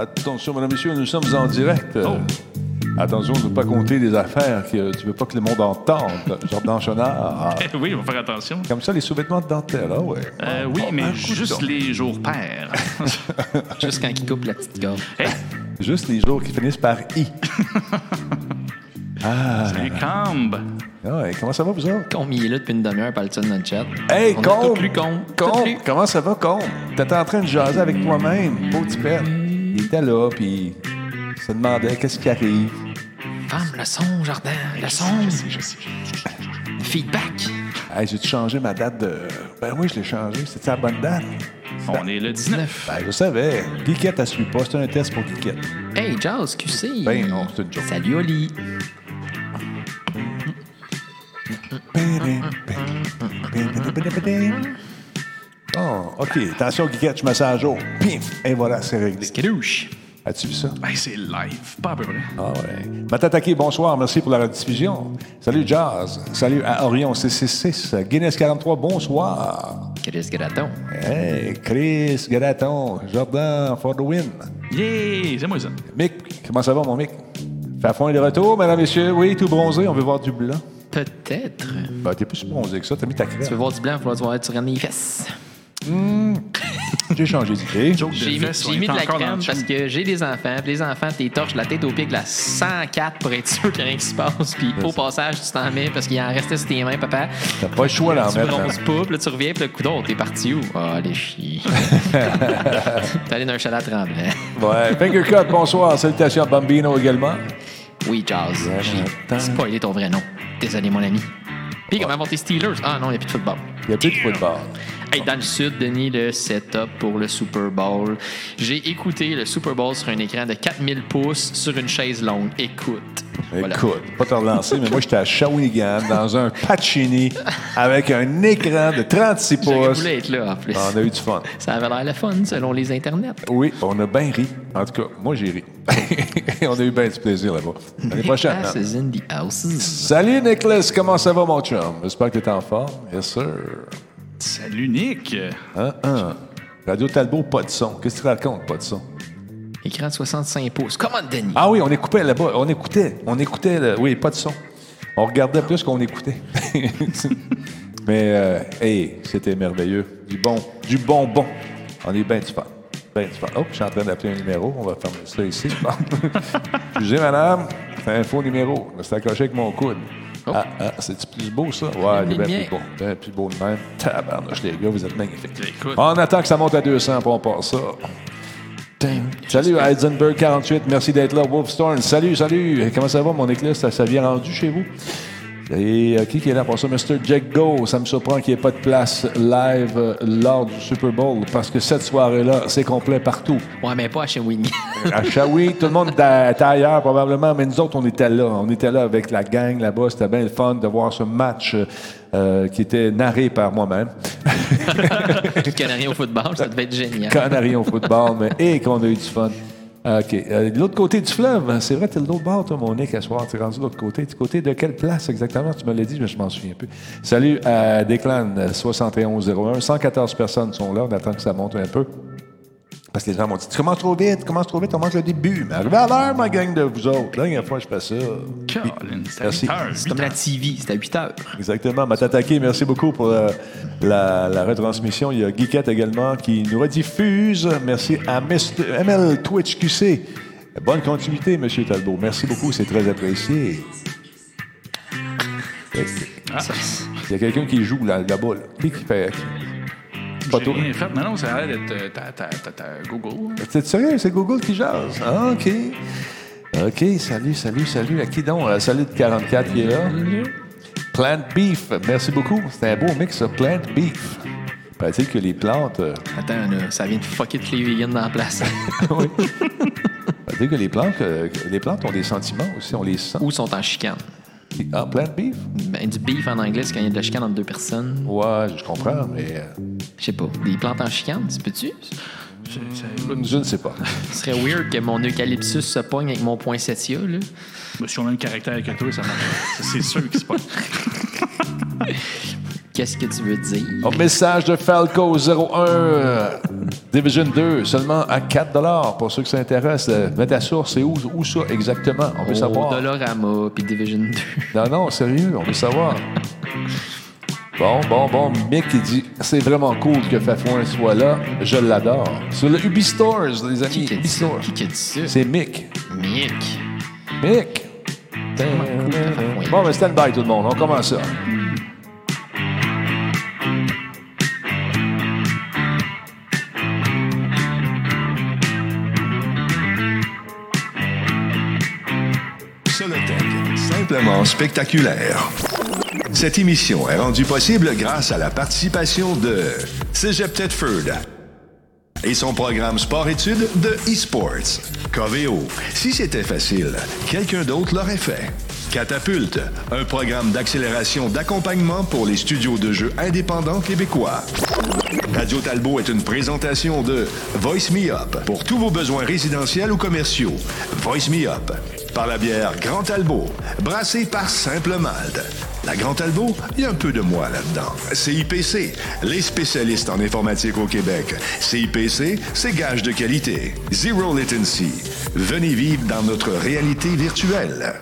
Attention, mesdames et messieurs, nous sommes en direct. Oh. Attention de ne pas compter des affaires que tu veux pas que le monde entende. Jordan Chenard. oui, on va faire attention. Comme ça, les sous-vêtements de dentelle, ah ouais. Euh, oui, Oh, mais juste les jours pairs. Juste quand il coupe la petite gorge. hey, Juste les jours qui finissent par I. salut Camb. Ah comment ça va, vous autres? Combe, il est là depuis une demi-heure, parle de ça dans le chat. Hey, Combe! Combe. Comment ça va, Combe? T'étais en train de jaser avec toi-même, beau petit pet. Il était là, puis il se demandait qu'est-ce qui arrive? Femme, le son, Jardin, le son. Le feedback. Hey, j'ai-tu changé ma date de. Ben oui, je l'ai changé. C'était la bonne date? On est le 19. Ben, je savais. Guiquette, elle suit pas. C'est un test pour Guiquette. Hey, Jazz, QC. Ben non, c'est une joke. Salut, Oli. Oh, OK. Attention, Guiquette, je me sens à jour. Pif! Et voilà, c'est réglé. Skadouche. As-tu vu ça? Ben, c'est live, pas à peu près. Ah ouais. Matataki, bonsoir. Merci pour la rediffusion. Salut, Jazz. Salut à Orion 666. Guinness 43, bonsoir. Chris Graton. Hey, Chris, Garaton, Jordan, for the win. Yeah, c'est moi ça. Mick, comment ça va, mon Mick? Fafon est de retour, mesdames, messieurs. Oui, tout bronzé. On veut voir du blanc. Peut-être. Ben, t'es plus bronzé que ça. T'as mis ta Tu veux crème. voir du blanc, il va falloir que tu rennes les fesses. J'ai changé d'idée. De J'ai mis, de la crème parce que j'ai des enfants. Puis les enfants, t'es torches la tête au pied avec la 104 pour être sûr qu'il n'y a rien qui se passe. Puis au passage, tu t'en mets parce qu'il en restait sur tes mains, papa. T'as pas le choix d'en Tu mettre. bronzes hein. pas, puis là, tu reviens, puis le coup d'eau, t'es parti où? Ah, les chiens. T'es allé dans un chalet tremblant. Ouais. Finger cut, bonsoir. Salutations à Bambino également. Oui, Jazz. J'ai spoilé ton vrai nom. Désolé, mon ami. Puis comment vont tes Steelers? Ah non, il n'y a plus de football. Il y a plus de football. Hey, dans le sud, Denis, le setup pour le Super Bowl. J'ai écouté le Super Bowl sur un écran de 4000 pouces sur une chaise longue. Écoute. Voilà. Écoute, pas te relancer, mais moi, j'étais à Shawinigan dans un Pacini avec un écran de 36 J'aurais pouces. voulu être là, en plus. On a eu du fun. Ça avait l'air le fun, selon les internets. Oui, on a bien ri. En tout cas, moi, j'ai ri. on a eu bien du plaisir là-bas. L'année prochaine. In the house. Salut, Nicholas. Comment ça va, mon chum? J'espère que tu es en forme. Yes, sir. Salut Nick. Hein, hein. Radio Talbot, pas de son. Qu'est-ce que tu racontes, pas de son? Écran de 65 pouces. Comment, Denis? Ah oui, on écoutait là-bas. On écoutait. On écoutait. le- Oui, pas de son. On regardait plus qu'on écoutait. Mais, euh, hey, c'était merveilleux. Du bon, du bonbon. On est bien du fun. Ben du fun. Oh, je suis en train d'appeler un numéro. On va fermer ça ici. Excusez, madame. C'est un faux numéro. C'est accroché avec mon coude. Oh. Ah, ah, c'est plus beau, ça? Ouais, il est bien plus beau. Bien plus beau de même. Tabarnouche, les gars, vous êtes magnifiques. Écoute. On attend que ça monte à 200 pour on passe ça. Salut Heisenberg 48, merci d'être là. Wolfstorm, salut, salut. Comment ça va, mon éclair? Ça, ça vient rendu chez vous? Et euh, qui qui est là pour ça? Mr. Jack Go. Ça me surprend qu'il n'y ait pas de place live euh, lors du Super Bowl parce que cette soirée-là, c'est complet partout. Ouais, mais pas à Shawinigan. À Shawi, tout le monde était ailleurs probablement, mais nous autres, on était là. On était là avec la gang là-bas. C'était bien le fun de voir ce match euh, qui était narré par moi-même. Canadien au football, ça devait être génial. Canaries au football, mais et qu'on a eu du fun. OK. Euh, de l'autre côté du fleuve, c'est vrai, t'es de l'autre bord, toi, mon Nick, à soir. T'es rendu de l'autre côté. Du côté de quelle place exactement? Tu me l'as dit, mais je m'en souviens plus. Salut à Declan 7101. 114 personnes sont là. On attend que ça monte un peu. Parce que les gens m'ont dit Tu commences trop vite, tu commences trop vite, on manque le début. Mais arrivez à l'heure, ma gang de vous autres. La dernière fois, je fais ça. Colin, c'est à Merci. 8 heures. C'est 8 comme la. TV, c'est à 8 heures. Exactement. Matataki, merci beaucoup pour euh, la, la retransmission. Il y a Geekette également qui nous rediffuse. Merci à Mr. ML Twitch QC. Bonne continuité, M. Talbot. Merci beaucoup, c'est très apprécié. Il y a quelqu'un qui joue là-bas. Là. Qui qui fait. Pas J'ai toi. rien fait. Non, non, ça a l'air d'être euh, ta, ta, ta, ta Google. C'est sérieux, c'est Google qui jase. Ah, OK. OK, salut, salut, salut. À qui donc? Euh, salut de 44 qui est là? Plant Beef, merci beaucoup. C'est un beau mix, ça. Plant Beef. Paraît-il que les plantes. euh, Attends, là, ça vient de fucker toutes les vegans dans la place. oui. Paraît-il que les plantes, euh, que les plantes ont des sentiments aussi, on les sent. Ou sont en chicane. Ah, Plant Beef? Ben, du beef en anglais, c'est quand il y a de la chicane entre deux personnes. Ouais, je comprends, mais euh, Je sais pas. Des plantes en chicane, tu peux-tu? C'est- je ne sais pas. Ce serait weird que mon eucalyptus se pogne avec mon poinsettia, là. Ben, Si on a un caractère que toi, ça marche. C'est sûr qu'il se passe. Qu'est-ce que tu veux dire? Oh, message de Falco 01, euh, Division 2, seulement à 4 pour ceux qui s'intéressent. Mais ta source, c'est où, où ça exactement? On veut savoir. Dollarama puis Division 2. Non, non, sérieux, on veut savoir. Bon, bon, bon. Mick, il dit c'est vraiment cool que Fafouin soit là. Je l'adore. Sur le Ubi Stores, les amis. Qui dit ça? C'est Mick. Mick. Mick. Bon, mais stand by tout le monde. On commence ça. Spectaculaire. Cette émission est rendue possible grâce à la participation de Cégep Tedford et son programme sport-études de eSports. Coveo, si c'était facile, quelqu'un d'autre l'aurait fait. Catapulte, un programme d'accélération d'accompagnement pour les studios de jeux indépendants québécois. Radio Talbot est une présentation de Voice Me Up pour tous vos besoins résidentiels ou commerciaux. Voice Me Up par la bière Grand Talbot, brassée par Simple Malte. La Grand Talbot, il y a un peu de moi là-dedans. CIPC, les spécialistes en informatique au Québec. CIPC, c'est gage de qualité. Zero latency. Venez vivre dans notre réalité virtuelle.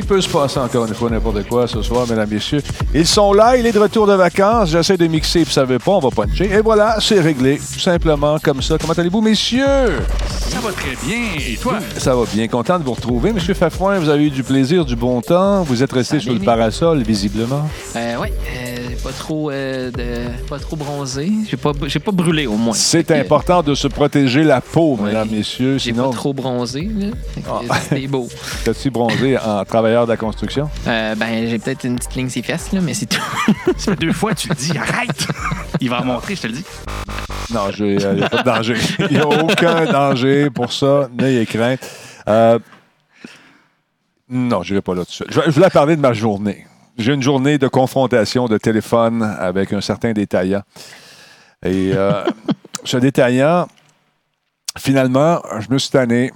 Il peut se passer encore une fois n'importe quoi ce soir, mesdames, messieurs. Ils sont là, il est de retour de vacances. J'essaie de mixer, puis ça veut pas, on va puncher. Et voilà, c'est réglé. Tout simplement comme ça. Comment allez-vous, messieurs? Ça va très bien. Et toi? Ça va bien. Content de vous retrouver. Monsieur Fafouin, vous avez eu du plaisir, du bon temps. Vous êtes resté sur le parasol, visiblement. Euh, ouais, euh, pas trop, euh, de, pas trop bronzé. J'ai pas, j'ai pas brûlé au moins. C'est important de se protéger la peau, Ouais. mesdames, messieurs. J'ai Sinon, pas trop bronzé, Ah. C'est beau. t'as-tu bronzé en travailleur de la construction? Euh, ben, j'ai peut-être une petite ligne ses fesses, là, mais c'est tout. Ça fait deux fois tu le dis. Arrête! Il va en montrer, je te le dis. Non, il n'y a pas de danger. Il n'y a aucun danger pour ça. N'ayez crainte. Euh, non, je n'irai pas là dessus. Je, je voulais parler de ma journée. J'ai une journée de confrontation de téléphone avec un certain détaillant. Et euh, ce détaillant, finalement, je me suis tanné.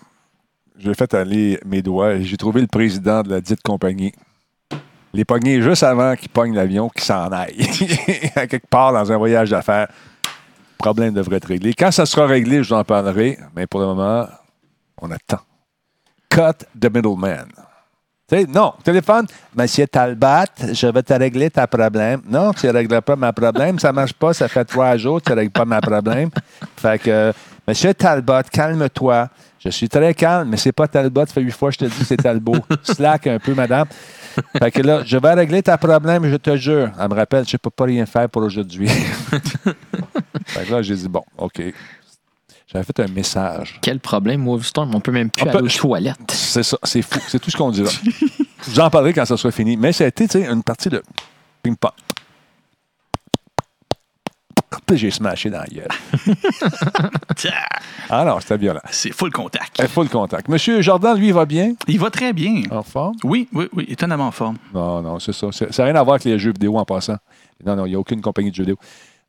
J'ai fait aller mes doigts et j'ai trouvé le président de la dite compagnie. Les pognés juste avant qu'il pogne l'avion, qu'il s'en aille. à quelque part dans un voyage d'affaires problème devrait être réglé. Quand ça sera réglé, je vous en parlerai, mais pour le moment, on attend. Cut the middleman. Non, téléphone, Monsieur Talbot, je vais te régler ta problème. Non, tu ne régles pas ma problème. Ça ne marche pas, ça fait trois jours, tu ne règles pas ma problème. Fait que, Monsieur Talbot, calme-toi. Je suis très calme, mais c'est pas Talbot. Ça fait huit fois que je te dis que c'est Talbot. Slack un peu, madame. Fait que là, je vais régler ta problème, je te jure. Elle me rappelle, je ne peux pas rien faire pour aujourd'hui. Fait que là, j'ai dit, bon, OK. J'avais fait un message. Quel problème, Wolfstorm? On peut même plus On peut- aller aux toilettes. C'est ça, c'est fou. C'est tout ce qu'on dira. J'en parlerai quand ça sera fini. Mais ça a été, tu sais, une partie de ping-pong. Puis j'ai smashé dans la gueule. Tiens, Ah non, c'était violent. C'est full contact. Eh, Full contact. Monsieur Jordan, lui, il va bien? Il va très bien. En forme? Oui, oui, oui, étonnamment en forme. Non, non, c'est ça. Ça n'a rien à voir avec les jeux vidéo en passant. Non, non, il n'y a aucune compagnie de jeux vidéo.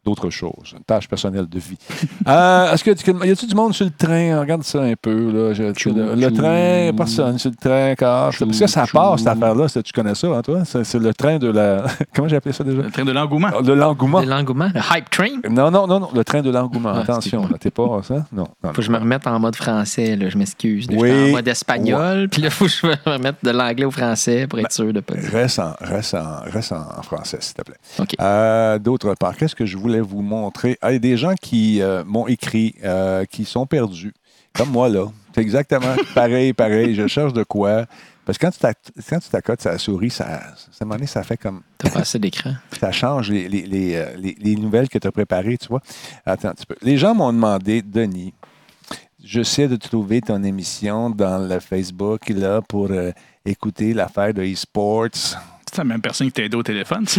D'autres choses. Une tâche personnelle de vie. Euh, Est-ce que y a-tu du monde sur le train? Regarde ça un peu. Là. Je- le, train, personne sur le train. Car, Tchou, parce que ça part, cette affaire-là. C'est- Tu connais ça, hein, toi? C'est le train de la. Comment j'ai appelé ça déjà? Le train de l'engouement. De l'engouement. De l'engouement, le hype train? Non, non, non, non. Le train de l'engouement. Ah, Attention, là, t'es pas ça? Non. non, Faut que je me remette en mode français, là, je m'excuse. Oui. J'étais en mode espagnol, puis là, faut que je me remette de l'anglais au français pour être sûr de pas. Reste en, reste, en, reste en français, s'il te plaît. OK. Euh, D'autre part, qu'est-ce que je voulais vous montrer? Ah, il y a des gens qui euh, m'ont écrit, euh, qui sont perdus, comme moi, là. C'est exactement pareil, pareil. Je cherche de quoi. Parce que quand tu t'accotes souris, ça, à un moment donné, ça fait comme. T'as pas assez d'écran. Ça change les, les- les, euh, les- les nouvelles que tu as préparées, tu vois. Attends un petit peu. Les gens m'ont demandé, Denis, je sais de trouver ton émission dans le Facebook là, pour euh, écouter l'affaire de e-sports. C'est la même personne qui t'a aidé au téléphone.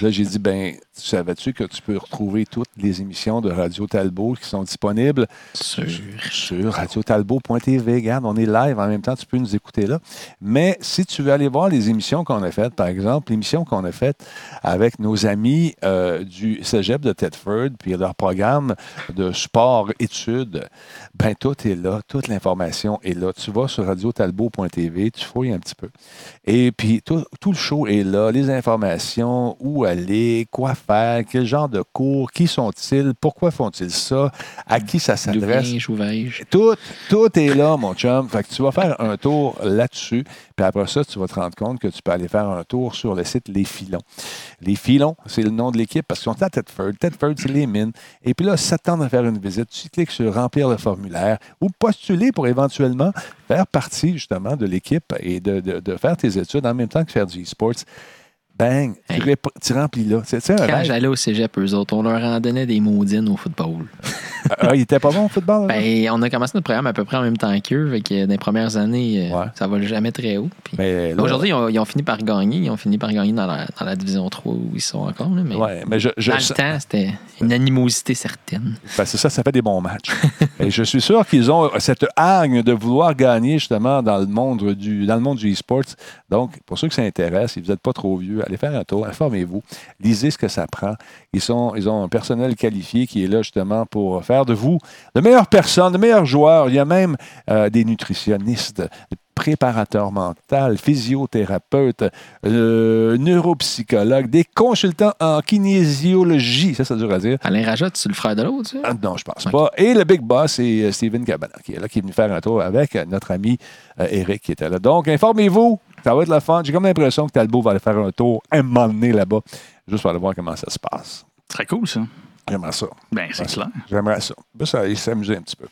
Là, j'ai dit, ben, tu savais-tu que tu peux retrouver toutes les émissions de Radio Talbot qui sont disponibles Sûr. sur radiotalbot.tv. Regarde, on est live en même temps, tu peux nous écouter là. Mais si tu veux aller voir les émissions qu'on a faites, par exemple, l'émission qu'on a faite avec nos amis euh, du Cégep de Thetford, puis leur programme de sport-études, ben tout est là, toute l'information est là. Tu vas sur radiotalbot.tv, tu fouilles un petit peu. Et puis tout, tout le show est là, les informations, où aller, quoi faire, quel genre de cours, qui sont-ils, pourquoi font-ils ça, à qui ça s'adresse? Tout, tout est là, mon chum. Fait que tu vas faire un tour là-dessus. Puis après ça, tu vas te rendre compte que tu peux aller faire un tour sur le site Les Filons. Les Filons, c'est le nom de l'équipe parce qu'ils sont à Thetford. Thetford, c'est les mines. Et puis là, tente de faire une visite, tu cliques sur remplir le formulaire ou postuler pour éventuellement faire partie justement de l'équipe et de, de- de faire tes études en même temps que faire du e-sports. Bang, tu, Hey. rép- tu remplis là. C'est c'est un Quand j'allais au cégep, eux autres, on leur en donnait des maudines au football. Ah, il était pas bon au football? Ben, on a commencé notre programme à peu près en même temps qu'eux. Fait que dans les premières années, euh, Ouais. ça va jamais très haut. Puis- Mais là- Aujourd'hui, ils ont, ils ont fini par gagner. Ils ont fini par gagner dans la, dans la division 3 où ils sont encore. là, mais Ouais, mais je, je- dans le temps, c'était une animosité certaine. Ben, c'est ça, ça fait des bons matchs. Et je suis sûr qu'ils ont cette hargne de vouloir gagner justement dans le monde du, dans le monde du e-sports. Donc, pour ceux qui s'intéressent, si vous n'êtes pas trop vieux, allez faire un tour, informez-vous, lisez ce que ça prend. Ils, sont, ils ont un personnel qualifié qui est là justement pour faire de vous de meilleures personnes, de meilleurs joueurs. Il y a même euh, des nutritionnistes, des préparateurs mentaux, physiothérapeutes, euh, neuropsychologues, des consultants en kinésiologie. Ça, c'est dur à dire. Alain Rajot, c'est le frère de l'autre, ça? Ah, non, je pense pas. Et le big boss, c'est euh, Steven Cabana, qui est là, qui est venu faire un tour avec notre ami euh, Eric, qui était là. Donc, informez-vous. Ça va être le fun. J'ai comme l'impression que Talbot va aller faire un tour un moment donné là-bas, juste pour aller voir comment ça se passe. Très cool, ça. J'aimerais ça. Ben, c'est clair. J'aimerais ça. Aller s'amuser un petit peu.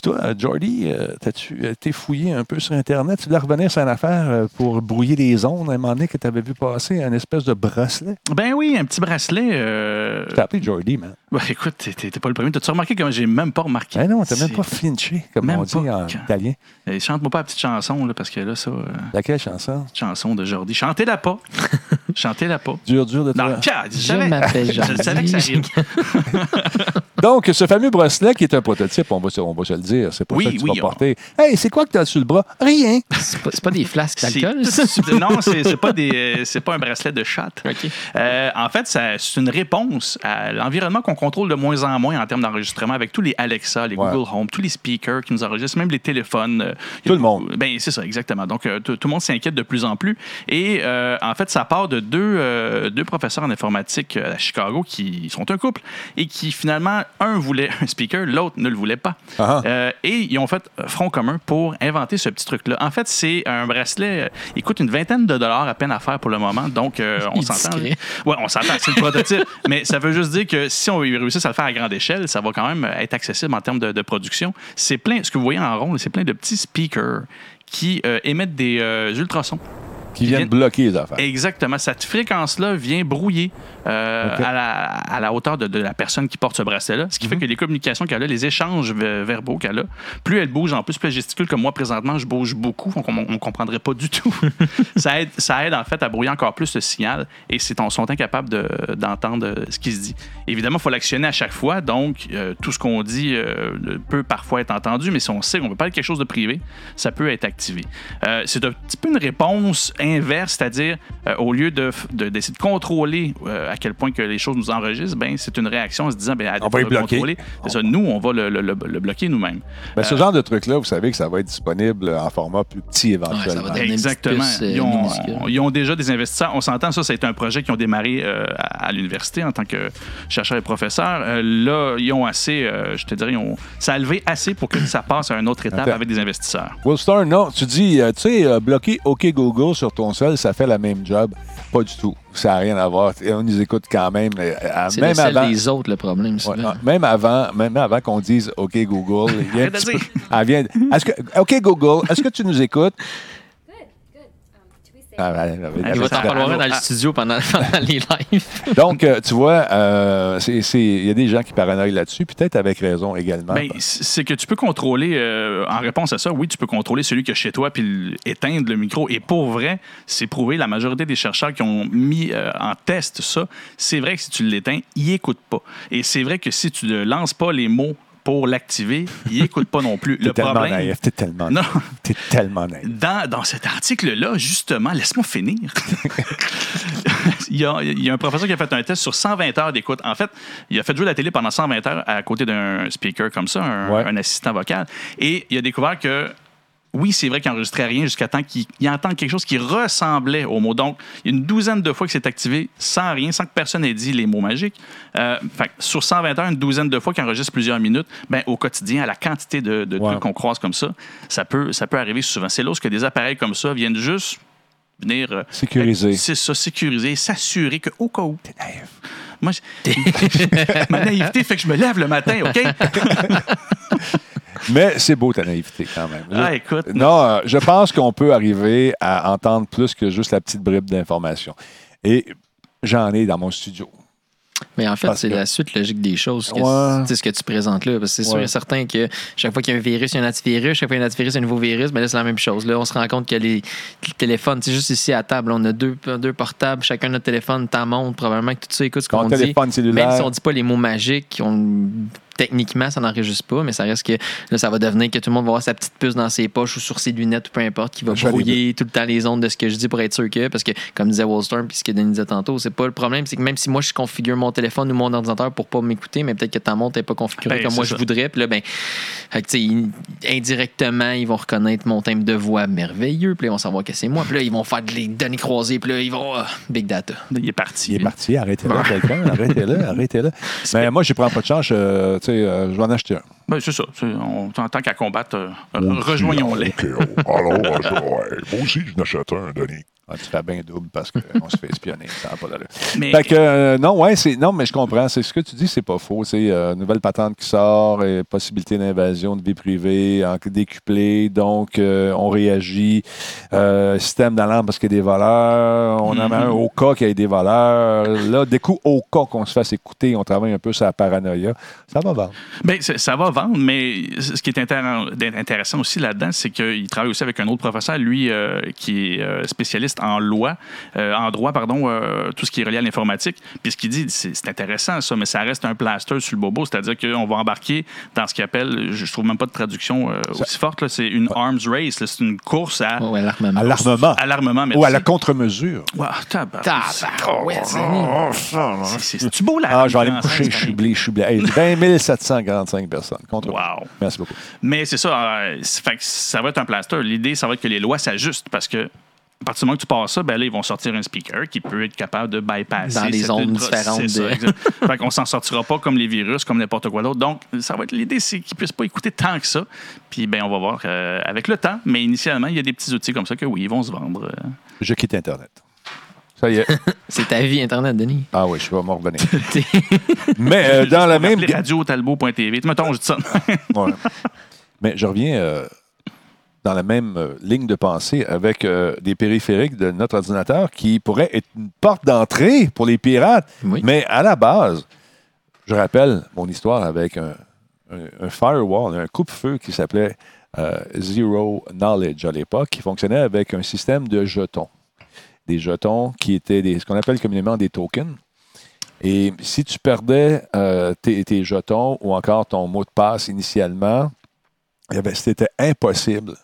Puis toi, euh, Jordy, euh, t'as-tu euh, été fouillé un peu sur Internet? Tu voulais revenir sur une affaire euh, pour brouiller les ondes à un moment donné que tu avais vu passer, un espèce de bracelet? Ben oui, un petit bracelet. euh, Je t'ai appelé Jordy, man. ben, écoute, t'es- pas le premier. T'as-tu remarqué que j'ai même pas remarqué? Eh non, t'as même pas flinché, comme Même on dit en Quand- italien. Eh, Chante-moi pas la petite chanson, là, parce que là, ça, euh, Laquelle chanson? chanson de Jordi. Chantez-la pas. Chantez-la pas. Dur, dur de Non, te... tiens, je Je m'appelle Je Jordi. savais que ça arrive. Donc, ce fameux bracelet qui est un prototype, on va se, on va se le dire, c'est pas Oui, ça que tu oui, vas on- porter. Hey, c'est quoi que tu as sur le bras? Rien. C'est pas, pas des flasques d'alcool, non, c'est pas des, pas un bracelet de chat. OK. Euh, en fait, c'est une réponse à l'environnement qu'on contrôle de moins en moins en termes d'enregistrement avec tous les Alexa, les Ouais. Google Home, tous les speakers qui nous enregistrent, même les téléphones. euh, Tout le monde. Ben, c'est ça, exactement. Donc, euh, tout tout le monde s'inquiète de plus en plus. Et euh, en fait, ça part de deux, euh, deux professeurs en informatique euh, à Chicago qui sont un couple et qui finalement, un voulait un speaker, l'autre ne le voulait pas. Ah. Euh, et ils ont fait front commun pour inventer ce petit truc-là. En fait, c'est un bracelet, il coûte une vingtaine de dollars à peine à faire pour le moment. Donc, euh, on s'entend. Ouais, on s'entend, c'est le prototype. mais ça veut juste dire que si on réussit à le faire à grande échelle, ça va quand même être accessible en termes de, de production. C'est plein, ce que vous voyez en rond, c'est plein de petits speakers qui euh, émettent des euh, ultrasons. Qui viennent viennent- bloquer les affaires. Exactement. Cette fréquence-là vient brouiller euh, à, la, à la hauteur de, de la personne qui porte ce bracelet-là. Ce qui Mhm. fait que les communications qu'elle a, les échanges ve- verbaux qu'elle a, plus elle bouge, en plus, plus elle gesticule, comme moi présentement, je bouge beaucoup, donc on ne comprendrait pas du tout. ça, aide, ça aide en fait à brouiller encore plus le signal et c'est on sont incapables de- d'entendre ce qui se dit. Évidemment, il faut l'actionner à chaque fois, donc euh, tout ce qu'on dit euh, peut parfois être entendu, mais si on sait qu'on veut parler de quelque chose de privé, ça peut être activé. C'est un petit peu une réponse inverse, c'est-à-dire euh, au lieu de, de- d'essayer de contrôler euh, à quel point que les choses nous enregistrent, ben, c'est une réaction en se disant ben, à On va de bloquer. contrôler, c'est ça, nous, on va le, le- le- le bloquer nous-mêmes. Ben, ce genre de truc-là, vous savez que ça va être disponible en format plus petit éventuellement. Exactement. euh, ils, ont, minuscule. ils ont déjà des investisseurs. On s'entend, ça, c'est un projet qui ont démarré euh, à, à l'université en tant que chercheur et professeur. Euh, là, ils ont assez, euh, je te dirais, ils ont, ça a levé assez pour que ça passe à une autre étape Attends. avec des investisseurs. Willstar, non, tu dis, euh, tu sais, euh, bloquer OK Google sur ton seul, ça fait la même job. Pas du tout. Ça n'a rien à voir. Et On nous écoute quand même. euh, C'est même avant. des autres, le problème. Ouais, souvent. non, même avant, même avant qu'on dise OK Google, il vient un Arrête de petit dire. peu- elle vient- est-ce que, OK Google, est-ce que tu nous écoutes? Ah, ouais, ouais, ouais, Il va t'en falloir un dans le studio pendant, pendant les lives? Donc, euh, tu vois, euh, c'est- c'est- il y a des gens qui paranoïent là-dessus, peut-être avec raison également. Ben, c'est que tu peux contrôler, euh, en réponse à ça, oui, tu peux contrôler celui qui est chez toi puis éteindre le micro. Et pour vrai, c'est prouvé, la majorité des chercheurs qui ont mis euh, en test ça, c'est vrai que si tu l'éteins, il écoute pas. Et c'est vrai que si tu ne lances pas les mots pour l'activer, il écoute pas non plus. T'es Le tellement problème, naïf, t'es tellement Non. naïf. T'es tellement naïf. dans, dans cet article-là, justement, laisse-moi finir. il, y a, il y a un professeur qui a fait un test sur 120 heures d'écoute. En fait, il a fait jouer la télé pendant 120 heures à côté d'un speaker comme ça, un, Ouais. un assistant vocal. Et il a découvert que oui, c'est vrai qu'il n'enregistrait rien jusqu'à temps qu'il il entende quelque chose qui ressemblait au mot. Donc, il y a une douzaine de fois que c'est activé sans rien, sans que personne ait dit les mots magiques. Euh, fait sur 120 heures, une douzaine de fois qu'il enregistre plusieurs minutes, ben, au quotidien, à la quantité de, trucs qu'on croise comme ça, ça peut, ça peut arriver souvent. C'est lorsque des appareils comme ça viennent juste venir. euh, Sécuriser. C'est ça, sécuriser, s'assurer qu'au cas où. Moi, ma naïveté fait que je me lève le matin, OK? Mais c'est beau ta naïveté quand même. Ah, écoute. Non, euh, je pense qu'on peut arriver à entendre plus que juste la petite bribe d'information. Et j'en ai dans mon studio. Mais en fait, c'est que- la suite logique des choses. que Ouais. C'est ce que tu présentes là. Parce que c'est sûr et certain que chaque fois qu'il y a un virus, il y a un antivirus. Chaque fois qu'il y a un antivirus, il y a un nouveau virus. Mais là, c'est la même chose. Là, on se rend compte que les, les téléphones, c'est juste ici à table, on a deux, deux portables, chacun notre téléphone, ta montre, probablement que tout ça écoute ce qu'on dit. téléphone cellulaire. Même si on dit pas les mots magiques, on- techniquement, ça n'enregistre pas, mais ça reste que là, ça va devenir que tout le monde va avoir sa petite puce dans ses poches ou sur ses lunettes ou peu importe, qui va Je brouiller tout le temps les ondes de ce que je dis pour être sûr que, parce que, comme disait Wallstorm, puis ce que Denis disait tantôt, c'est pas le problème, c'est que même si moi je configure mon téléphone ou mon ordinateur pour pas m'écouter, mais peut-être que ta montre n'est pas configurée Ben, comme moi je voudrais, puis là, ben, fait que, tu sais, ils- indirectement, ils vont reconnaître mon thème de voix merveilleux, puis là, ils vont savoir que c'est moi, puis là, ils vont faire des données croisées, puis là, ils vont. ah, big data. Il est parti. Il est parti, arrêtez-le, quelqu'un, arrêtez-le, arrêtez-le. Mais moi, je prends pas de chance, euh, euh, je vais en acheter un. Ben, c'est ça. On, en tant qu'à combattre, euh, rejoignons-les. OK. oh, Alors, euh, je- ouais, moi aussi, je n'achète un, Denis. Ah, tu fais bien double parce qu'on se fait espionner. Ça n'a pas. Mais Fait que, euh, non, ouais, c'est, non, mais je comprends. C'est ce que tu dis, c'est pas faux. C'est euh, nouvelle patente qui sort, et possibilité d'invasion de vie privée, en décuplée. Donc, euh, on réagit. Euh, système d'alarme parce qu'il y a des voleurs. On en met un au cas qu'il y ait des voleurs. Là, des coups, au cas qu'on se fasse écouter, on travaille un peu sur la paranoïa. Ça va vendre. C'est- ça va vendre, mais ce qui est intér- intéressant aussi là-dedans, c'est qu'il travaille aussi avec un autre professeur, lui, euh, qui est euh, spécialiste en loi, euh, en droit, pardon, euh, tout ce qui est relié à l'informatique. Puis ce qu'il dit, c'est intéressant, ça, mais ça reste un plaster sur le bobo, c'est-à-dire qu'on va embarquer dans ce qu'il appelle, je trouve même pas de traduction euh, aussi forte, là, c'est une arms race, là, c'est une course à, l'armement. À l'armement. à l'armement. Ou à la contre-mesure. C'est- beau la Ah, je vais aller me coucher, je suis blé, je suis blé. Hey, 20 745 personnes. Contre Wow. Merci beaucoup. Mais c'est ça, euh, c'est- fait que ça va être un plaster. L'idée, ça va être que les lois s'ajustent parce que à partir du moment que tu passes ça, ben là, ils vont sortir un speaker qui peut être capable de bypasser. Dans des ultra- différentes ça, de- exact. fait qu'on s'en sortira pas comme les virus, comme n'importe quoi d'autre. Donc, ça va être l'idée, c'est qu'ils puissent pas écouter tant que ça. Puis, ben, on va voir euh, avec le temps. Mais initialement, il y a des petits outils comme ça que oui, ils vont se vendre. euh. Je quitte Internet. Ça y est. C'est ta vie, Internet, Denis. Ah oui, je vais m'en revenir. Mais euh, dans la même. Radio-talbot.tv. Mettons, je dis ça. Ouais. Mais je reviens euh, dans la même euh, ligne de pensée avec euh, des périphériques de notre ordinateur qui pourraient être une porte d'entrée pour les pirates. Oui. Mais à la base, je rappelle mon histoire avec un, un- un firewall, un coupe-feu qui s'appelait euh, Zero Knowledge à l'époque, qui fonctionnait avec un système de jetons. Des jetons qui étaient des, ce qu'on appelle communément des tokens. Et si tu perdais euh, tes, tes jetons ou encore ton mot de passe initialement, eh bien, c'était impossible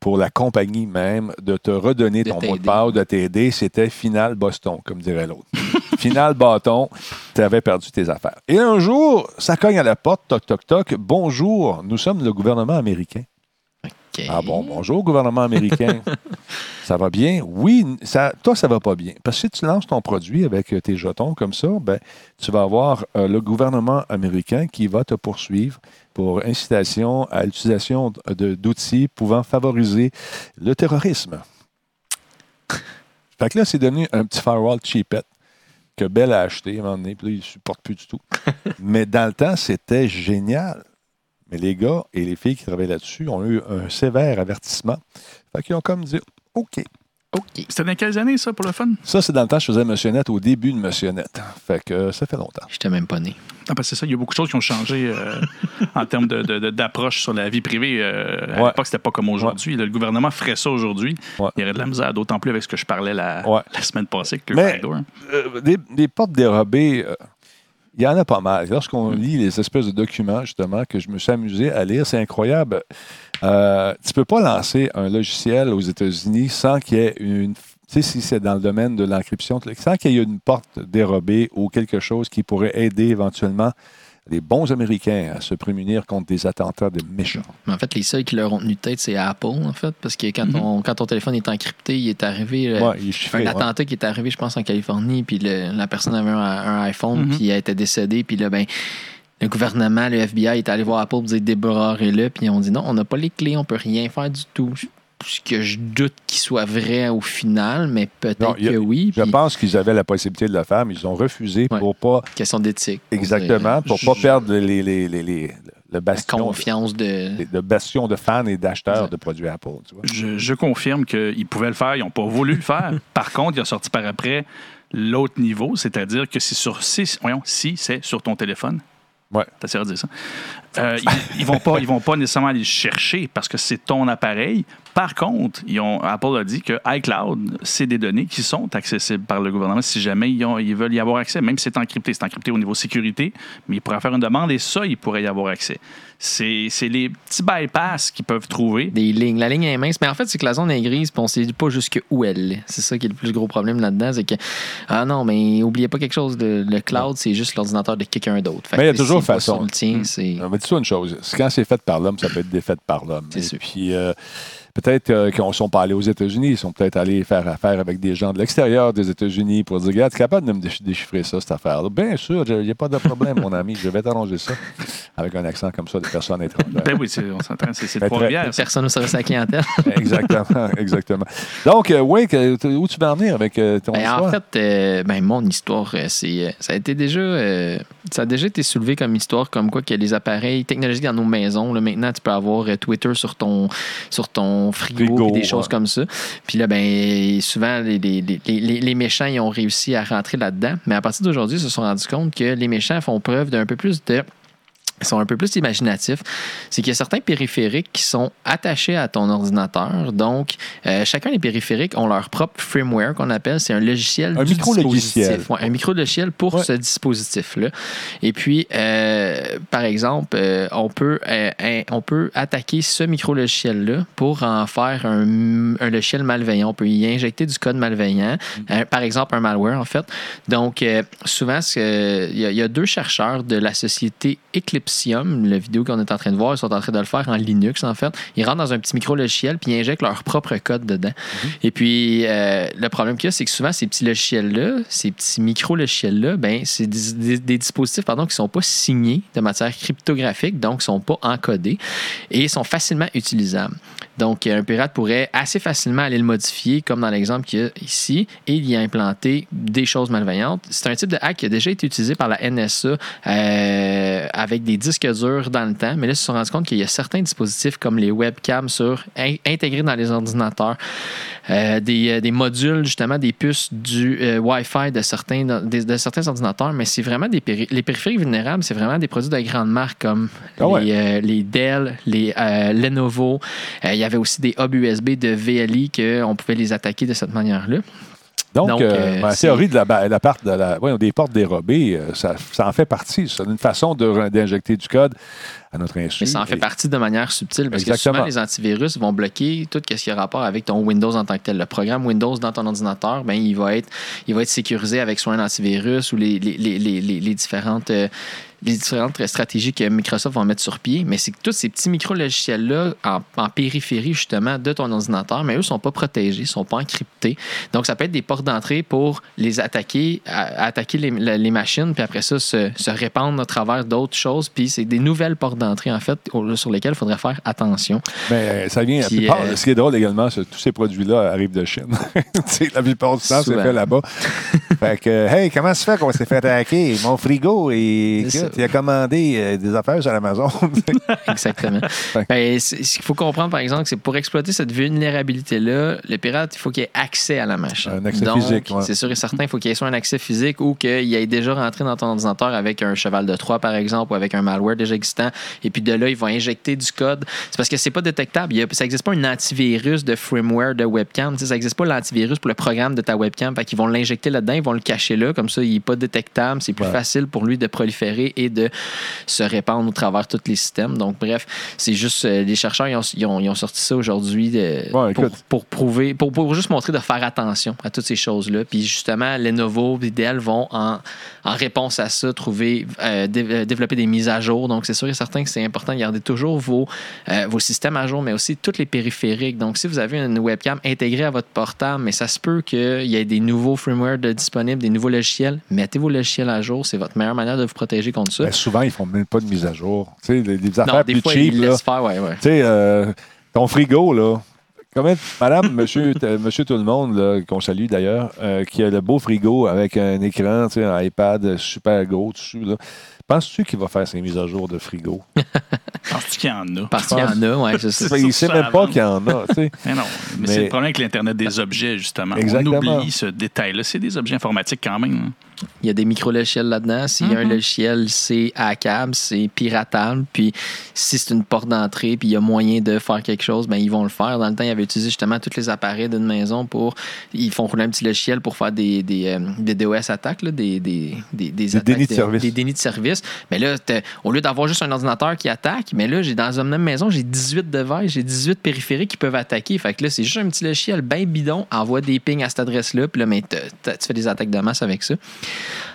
pour la compagnie même de te redonner De ton mot de passe, ou de t'aider. C'était final Boston, comme dirait l'autre. final bâton, tu avais perdu tes affaires. Et un jour, ça cogne à la porte, toc, toc, toc. Bonjour, nous sommes le gouvernement américain. Ah bon, bonjour, gouvernement américain. ça va bien? Oui, ça, toi, ça va pas bien. Parce que si tu lances ton produit avec euh, tes jetons comme ça, ben, tu vas avoir euh, le gouvernement américain qui va te poursuivre pour incitation à l'utilisation d'outils pouvant favoriser le terrorisme. Fait que là, c'est devenu un petit firewall cheapette que Bell a acheté à un moment donné, puis là, il ne supporte plus du tout. Mais dans le temps, c'était génial. Mais les gars et les filles qui travaillaient là-dessus ont eu un sévère avertissement. Fait qu'ils ont comme dit OK, OK. C'était dans quelles années, ça, pour le fun? Ça, c'est dans le temps que je faisais Monsieur Net, au début de Monsieur Net. Fait que euh, ça fait longtemps. J'étais même pas né. Ah, parce que c'est ça, il y a beaucoup de choses qui ont changé euh, en termes de- de- de- d'approche sur la vie privée. Euh, à Ouais. l'époque, c'était pas comme aujourd'hui. Le gouvernement ferait ça aujourd'hui. Ouais. Il y aurait de la misère, d'autant plus avec ce que je parlais la, Ouais. la semaine passée avec le Mais- Backdoor. Euh, des, des portes dérobées, euh, il y en a pas mal. Lorsqu'on lit les espèces de documents, justement, que je me suis amusé à lire, c'est incroyable. Euh, tu peux pas lancer un logiciel aux États-Unis sans qu'il y ait une. Tu sais, si c'est dans le domaine de l'encryption, sans qu'il y ait une porte dérobée ou quelque chose qui pourrait aider éventuellement les bons Américains à se prémunir contre des attentats de méchants. Mais en fait, les seuls qui leur ont tenu tête, c'est Apple, en fait, parce que quand, Mhm. on- quand ton téléphone est encrypté, il est arrivé. euh, Ouais, il est chiffré, un ouais. attentat qui est arrivé, je pense, en Californie, puis le- la personne avait un, un iPhone, Mhm. puis elle était décédée, puis là, ben, le gouvernement, le FBI est allé voir Apple pour dire débarrez-le, puis ils ont dit non, on n'a pas les clés, on peut rien faire du tout. Ce que je doute qu'il soit vrai au final, mais peut-être que oui. Je puis pense qu'ils avaient la possibilité de le faire, mais ils ont refusé Ouais. pour pas. question d'éthique. Exactement, pour je- pas perdre les, les, les, les- le la bastion. confiance de. de bastion de fans et d'acheteurs de produits Apple. Tu vois. Je, je confirme qu'ils pouvaient le faire, ils n'ont pas voulu le faire. Par contre, il a sorti par après l'autre niveau, c'est-à-dire que si, sur, si, voyons, si c'est sur ton téléphone, Ouais. T'as à dire ça. Euh, ils, ils vont pas, ils vont pas nécessairement aller le chercher parce que c'est ton appareil. Par contre, ils ont, Apple a dit que iCloud, c'est des données qui sont accessibles par le gouvernement si jamais ils, ont- ils veulent y avoir accès, même si c'est encrypté. C'est encrypté au niveau sécurité, mais ils pourraient faire une demande et ça, ils pourraient y avoir accès. C'est les petits bypass qu'ils peuvent trouver. des lignes. La ligne est mince, mais en fait, c'est que la zone est grise, puis on ne sait pas jusque où elle est. C'est ça qui est le plus gros problème là-dedans, c'est que ah non, mais oubliez pas quelque chose, le, le cloud, c'est juste l'ordinateur de quelqu'un d'autre. Mais il y a toujours façon. le tien, ça une chose. Quand c'est fait par l'homme, ça peut être défait par l'homme. Et sûr. Puis, euh, peut-être euh, qu'ils ne sont pas allés aux États-Unis. Ils sont peut-être allés faire affaire avec des gens de l'extérieur des États-Unis pour dire Regarde, tu es capable de me déch- déchiffrer ça, cette affaire-là? Bien sûr, il n'y a pas de problème, mon ami. Je vais t'arranger ça. Avec un accent comme ça de personnes étrangères. Ben oui, c'est- on s'entend, c'est Ben, Trois-Rivières. ça. personne service à la clientèle. exactement, exactement. Donc, euh, oui, t- où tu vas en venir avec euh, ton Ben, histoire? en fait, euh, ben, mon histoire, euh, c'est, euh, ça a été déjà, euh, ça a déjà été soulevé comme histoire, comme quoi que les appareils technologiques dans nos maisons, là, maintenant, tu peux avoir euh, Twitter sur ton, sur ton frigo, Frigo, des choses ouais. comme ça. Puis là, ben, souvent, les, les, les, les- méchants, ils ont réussi à rentrer là-dedans. Mais à partir d'aujourd'hui, ils se sont rendus compte que les méchants font preuve d'un peu plus de sont un peu plus imaginatifs, c'est qu'il y a certains périphériques qui sont attachés à ton ordinateur. Donc, euh, chacun des périphériques ont leur propre firmware qu'on appelle. C'est un logiciel Un du dispositif. Ouais, un micro-logiciel pour Ouais. ce dispositif-là. Et puis, euh, par exemple, euh, on, peut, on peut attaquer ce micro-logiciel-là pour en faire un, un logiciel malveillant. On peut y injecter du code malveillant, Euh, par exemple un malware en fait. Donc, souvent, il y, a- il y a deux chercheurs de la société Eclipsium, la vidéo qu'on est en train de voir, ils sont en train de le faire en Linux en fait. Ils rentrent dans un petit micro-logiciel puis ils injectent leur propre code dedans. Et puis, euh, le problème qu'il y a, c'est que souvent, ces petits logiciels-là, ces petits micro-logiciels-là, ben, c'est des, des- des dispositifs pardon, qui ne sont pas signés de matière cryptographique, donc ne sont pas encodés et sont facilement utilisables. Donc, un pirate pourrait assez facilement aller le modifier, comme dans l'exemple qu'il y a ici, et y implanter des choses malveillantes. C'est un type de hack qui a déjà été utilisé par la NSA euh, avec des disques durs dans le temps, mais là, ils se sont rendus compte qu'il y a certains dispositifs comme les webcams sur, in- intégrés dans les ordinateurs, euh, des, euh, des modules, justement, des puces du euh, Wi-Fi de certains, de, de certains ordinateurs, mais c'est vraiment des péri- les périphériques vulnérables, c'est vraiment des produits de grandes marques comme Ah ouais. les, euh, les Dell, les Lenovo. Il y avait aussi des hubs USB de VLI qu'on pouvait les attaquer de cette manière-là. Donc, Donc, euh, euh, ma théorie de la, ba- la part de la, voyons, des portes dérobées, euh, ça, ça en fait partie. C'est une façon d'injecter du code à notre insu. Mais ça en fait Et- partie de manière subtile parce Exactement. que souvent les antivirus vont bloquer tout ce qui a rapport avec ton Windows en tant que tel. Le programme Windows dans ton ordinateur, ben, il, va être, il va être sécurisé avec soit un antivirus ou les, les, les, les, les- les différentes. euh, les différentes stratégies que Microsoft va mettre sur pied, mais c'est que tous ces petits micro-logiciels-là en, en périphérie justement de ton ordinateur, mais eux ne sont pas protégés, ne sont pas encryptés. Donc, ça peut être des portes d'entrée pour les attaquer, à- attaquer les, la- les machines, puis après ça, se, se répandre à travers d'autres choses. Puis c'est des nouvelles portes d'entrée, en fait, au- sur lesquelles il faudrait faire attention. Mais euh, ça vient. la Puis, plupart- euh, Ce qui est drôle également, c'est que tous ces produits-là arrivent de Chine. La plupart du temps, c'est fait là-bas. fait que, hey, comment ça fait qu'on s'est fait attaquer? Mon frigo est. Il a commandé euh, des affaires sur Amazon. Exactement. Ben, ce qu'il faut comprendre, par exemple, c'est pour exploiter cette vulnérabilité-là, le pirate, il faut qu'il ait accès à la machine. Un accès Donc, physique, ouais. C'est sûr et certain, il faut qu'il ait soit un accès physique ou qu'il ait déjà rentré dans ton ordinateur avec un cheval de Troie, par exemple, ou avec un malware déjà existant. Et puis de là, ils vont injecter du code. C'est parce que c'est pas détectable. Il y a- ça n'existe pas un antivirus de firmware de webcam. Ça n'existe pas l'antivirus pour le programme de ta webcam. Fait qu'ils vont l'injecter là-dedans, ils vont le cacher là. Comme ça, il n'est pas détectable. C'est plus Ouais. facile pour lui de proliférer et de se répandre au travers tous les systèmes. Donc, bref, c'est juste euh, les chercheurs ils ont, ils ont- ils ont sorti ça aujourd'hui Ouais, pour, pour prouver, pour, pour juste montrer de faire attention à toutes ces choses-là. Puis justement, Lenovo et Dell vont en, en réponse à ça trouver, euh, dé- euh, développer des mises à jour. Donc, c'est sûr et certain que c'est important de garder toujours vos, euh, vos systèmes à jour, mais aussi tous les périphériques. Donc, si vous avez une webcam intégrée à votre portable, mais ça se peut qu'il y ait des nouveaux firmware de disponibles, des nouveaux logiciels, mettez vos logiciels à jour. C'est votre meilleure manière de vous protéger contre ça. Ben, souvent, ils font même pas de mise à jour. Tu sais, des, des affaires non, des plus fois, cheap, ils là. laissent faire, ouais, ouais. Tu sais, euh, ton frigo, là. Comment, madame, monsieur, t- monsieur tout le monde, là, qu'on salue d'ailleurs, euh, qui a le beau frigo avec un écran, tu sais, un iPad super gros dessus, là. Penses-tu qu'il va faire ses mises à jour de frigo? Penses-tu qu'il y en a? Parce qu'il y en a, ouais, je sais. C'est il ça, sait même pas qu'il y en a, tu sais. Mais non, mais, Mais- c'est le problème avec l'Internet des objets, justement. Exactement. On oublie ce détail-là. C'est des objets informatiques quand même. hein. Il y a des micro-logiciels là-dedans. S'il y a un logiciel, c'est hackable, c'est piratable. Puis si c'est une porte d'entrée, puis il y a moyen de faire quelque chose, ben ils vont le faire. Dans le temps, ils avaient utilisé justement tous les appareils d'une maison pour. Ils font rouler un petit logiciel pour faire des, des, euh, des DOS attaques, là, des, des, des, des attaques dénis de service. Des dénis de service. Mais là, au lieu d'avoir juste un ordinateur qui attaque, mais là, j'ai dans une même maison, j'ai 18 devices, j'ai 18 périphériques qui peuvent attaquer. Fait que là, c'est juste un petit logiciel bien bidon, envoie des pings à cette adresse-là, puis là, mais tu fais des attaques de masse avec ça.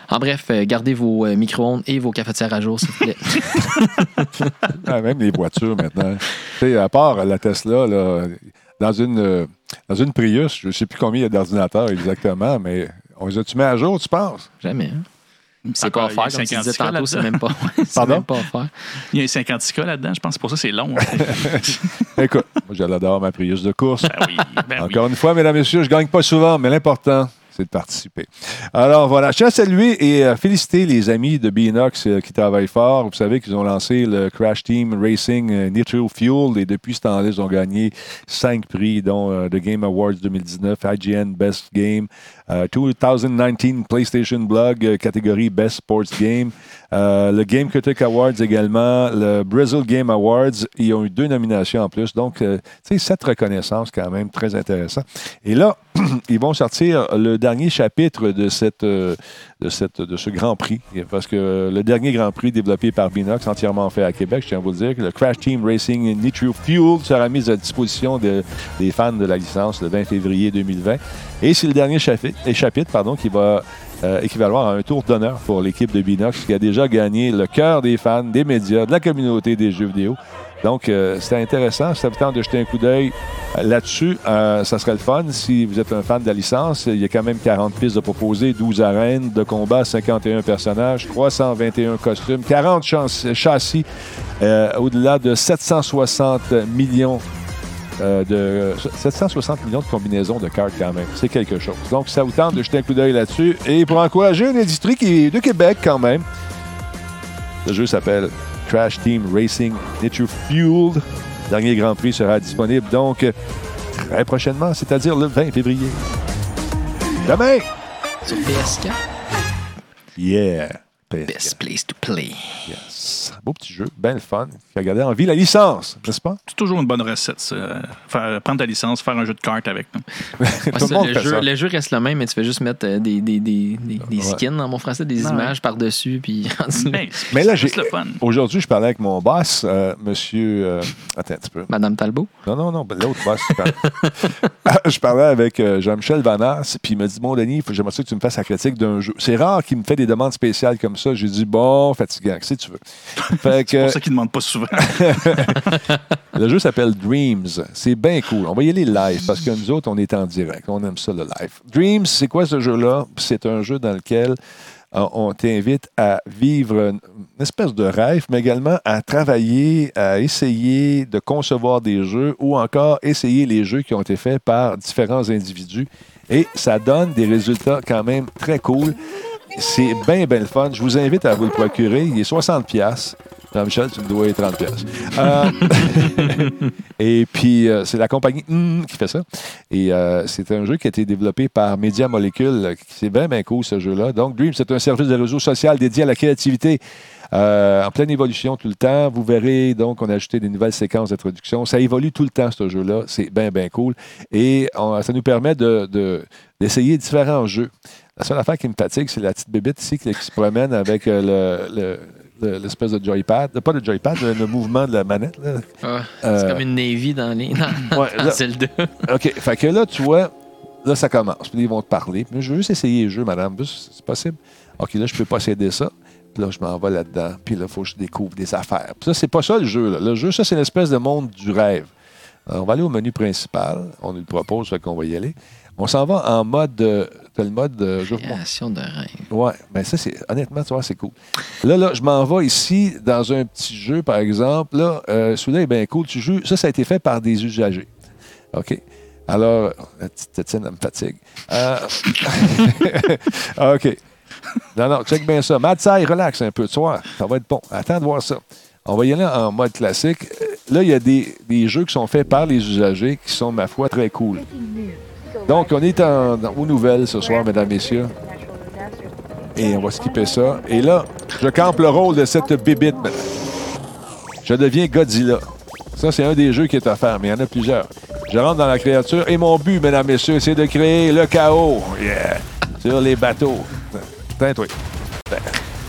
En bref, euh, gardez vos euh, micro-ondes et vos cafetières à jour, s'il vous plaît. Ah, même les voitures maintenant. Tu sais, à part la Tesla, là, dans une, euh, dans une Prius, je ne sais plus combien il y a d'ordinateurs exactement, mais on les a-tu mis à jour, tu penses? Jamais. hein? C'est Encore, pas a offert, comme tu 50 disais cas tantôt, c'est même pas, Pardon? même pas offert. Il y a un 56K là-dedans, je pense. C'est pour ça que c'est long. Écoute, moi, je l'adore, ma Prius de course. ben oui, ben oui. Encore une fois, mesdames et messieurs, je gagne pas souvent, mais l'important, de participer. Alors voilà, je tiens à saluer et à féliciter les amis de Binox euh, qui travaillent fort. Vous savez qu'ils ont lancé le Crash Team Racing euh, Nitro Fuel et depuis ce temps-là, ils ont gagné cinq prix, dont euh, le Game Awards 2019, IGN Best Game, euh, 2019 PlayStation Blog, euh, catégorie Best Sports Game, euh, le Game Critic Awards également, le Brazil Game Awards. Ils ont eu deux nominations en plus. Donc, euh, tu sais, cette reconnaissance quand même très intéressant. Et là, ils vont sortir le dernier chapitre de, cette, euh, de, cette, de ce Grand Prix. Parce que le dernier Grand Prix développé par Binox, entièrement fait à Québec, je tiens à vous le dire, le Crash Team Racing Nitro Fuel sera mis à disposition de- des fans de la licence le 20 février 2020. Et c'est le dernier chapitre pardon, qui va euh, équivaloir à un tour d'honneur pour l'équipe de Binox qui a déjà gagné le cœur des fans, des médias, de la communauté des jeux vidéo. Donc, euh, c'était intéressant. Si ça vous tente de jeter un coup d'œil là-dessus, euh, ça serait le fun. Si vous êtes un fan de la licence, il y a quand même 40 pistes de proposer, 12 arènes de combat, 51 personnages, 321 costumes, 40 chans- châssis, euh, au-delà de 760 millions de 760 millions de combinaisons de cartes quand même. C'est quelque chose. Donc, ça vous tente de jeter un coup d'œil là-dessus. Et pour encourager une industrie qui est de Québec quand même, le jeu s'appelle Crash Team Racing Nature Fueled. Le dernier Grand Prix sera disponible donc très prochainement, c'est-à-dire le 20 février. Demain! Sur PS4, Yeah! best place to play. Yes. Beau petit jeu, bien le fun. Qui a gardé en vie la licence, n'est-ce pas? C'est toujours une bonne recette, ça. Faire- prendre ta licence, faire un jeu de cartes avec. Ouais, Tout le monde le, fait jeu, ça. le jeu reste le même, mais tu fais juste mettre euh, des, des, des, des, des Ouais. skins en bon français, des Ouais. images par-dessus, puis Ben, Mais là, j'ai- reste le fun. Aujourd'hui, je parlais avec mon boss, euh, monsieur. euh, attends un petit peu. Madame Talbot? Non, non, non, ben, l'autre boss. je parlais- je parlais avec euh, Jean-Michel Vanas, puis il m'a dit Bon, Denis, il faut- j'aimerais ça que tu me fasses la critique d'un jeu. C'est rare qu'il me fait des demandes spéciales comme ça. J'ai dit Bon, fatigant, si tu veux. C'est que pour ça qu'ils ne demandent pas souvent. le jeu s'appelle Dreams. C'est bien cool. On va y aller live parce que nous autres, on est en direct. On aime ça, le live. Dreams, c'est quoi ce jeu-là? C'est un jeu dans lequel euh, on t'invite à vivre une espèce de rêve, mais également à travailler, à essayer de concevoir des jeux ou encore essayer les jeux qui ont été faits par différents individus. Et ça donne des résultats quand même très cool. C'est bien, bien le fun. Je vous invite à vous le procurer. Il est 60 pièces. Jean-Michel, tu me dois 30 pièces. et puis, euh, c'est la compagnie qui fait ça. Et euh, c'est un jeu qui a été développé par Media Molecule. C'est bien, bien cool, ce jeu-là. Donc, Dream, c'est un service de réseau social dédié à la créativité. euh, en pleine évolution tout le temps. Vous verrez, donc, on a ajouté des nouvelles séquences d'introduction. Ça évolue tout le temps, ce jeu-là. C'est bien, bien cool. Et ça nous permet de- de- d'essayer différents jeux. La seule affaire qui me fatigue, c'est la petite bébête ici qui, qui se promène avec euh, le- le- le- l'espèce de joypad. Pas le joypad, le, le mouvement de la manette. Euh, C'est comme une Navy dans, les, dans, Ouais, dans là- Zelda. OK. Fait que là, tu vois, là, ça commence. Puis ils vont te parler. Puis je veux juste essayer le jeu, madame. C'est possible? OK, là, je peux posséder ça. Puis là, je m'en vais là-dedans. Puis là, il faut que je découvre des affaires. Puis ça, c'est pas ça le jeu. Là. Le jeu, ça, c'est une espèce de monde du rêve. Alors, on va aller au menu principal. On nous le propose, fait qu'on va y aller. On s'en va en mode. euh, T'as le mode. euh, je. Création de rêve. Ouais, mais ça, c'est honnêtement, tu vois, c'est cool. Là, là, je m'en vais ici dans un petit jeu, par exemple. Là, euh, celui-là est bien cool. Tu joues. Ça, ça a été fait par des usagers. OK? Alors, la petite tétine, elle me fatigue. Euh, OK. Non, non, check bien ça. Mad Sai, relax un peu, tu vois. Ça va être bon. Attends de voir ça. On va y aller en mode classique. Euh, Là, il y a des, des jeux qui sont faits par les usagers qui sont, ma foi, très cool. Donc, on est en, aux nouvelles ce soir, mesdames, messieurs. Et on va skipper ça. Et là, je campe le rôle de cette bébite maintenant. Je deviens Godzilla. Ça, c'est un des jeux qui est à faire, mais il y en a plusieurs. Je rentre dans la créature et mon but, mesdames, messieurs, c'est de créer le chaos. Yeah! Sur les bateaux. Putain, toi. Ben,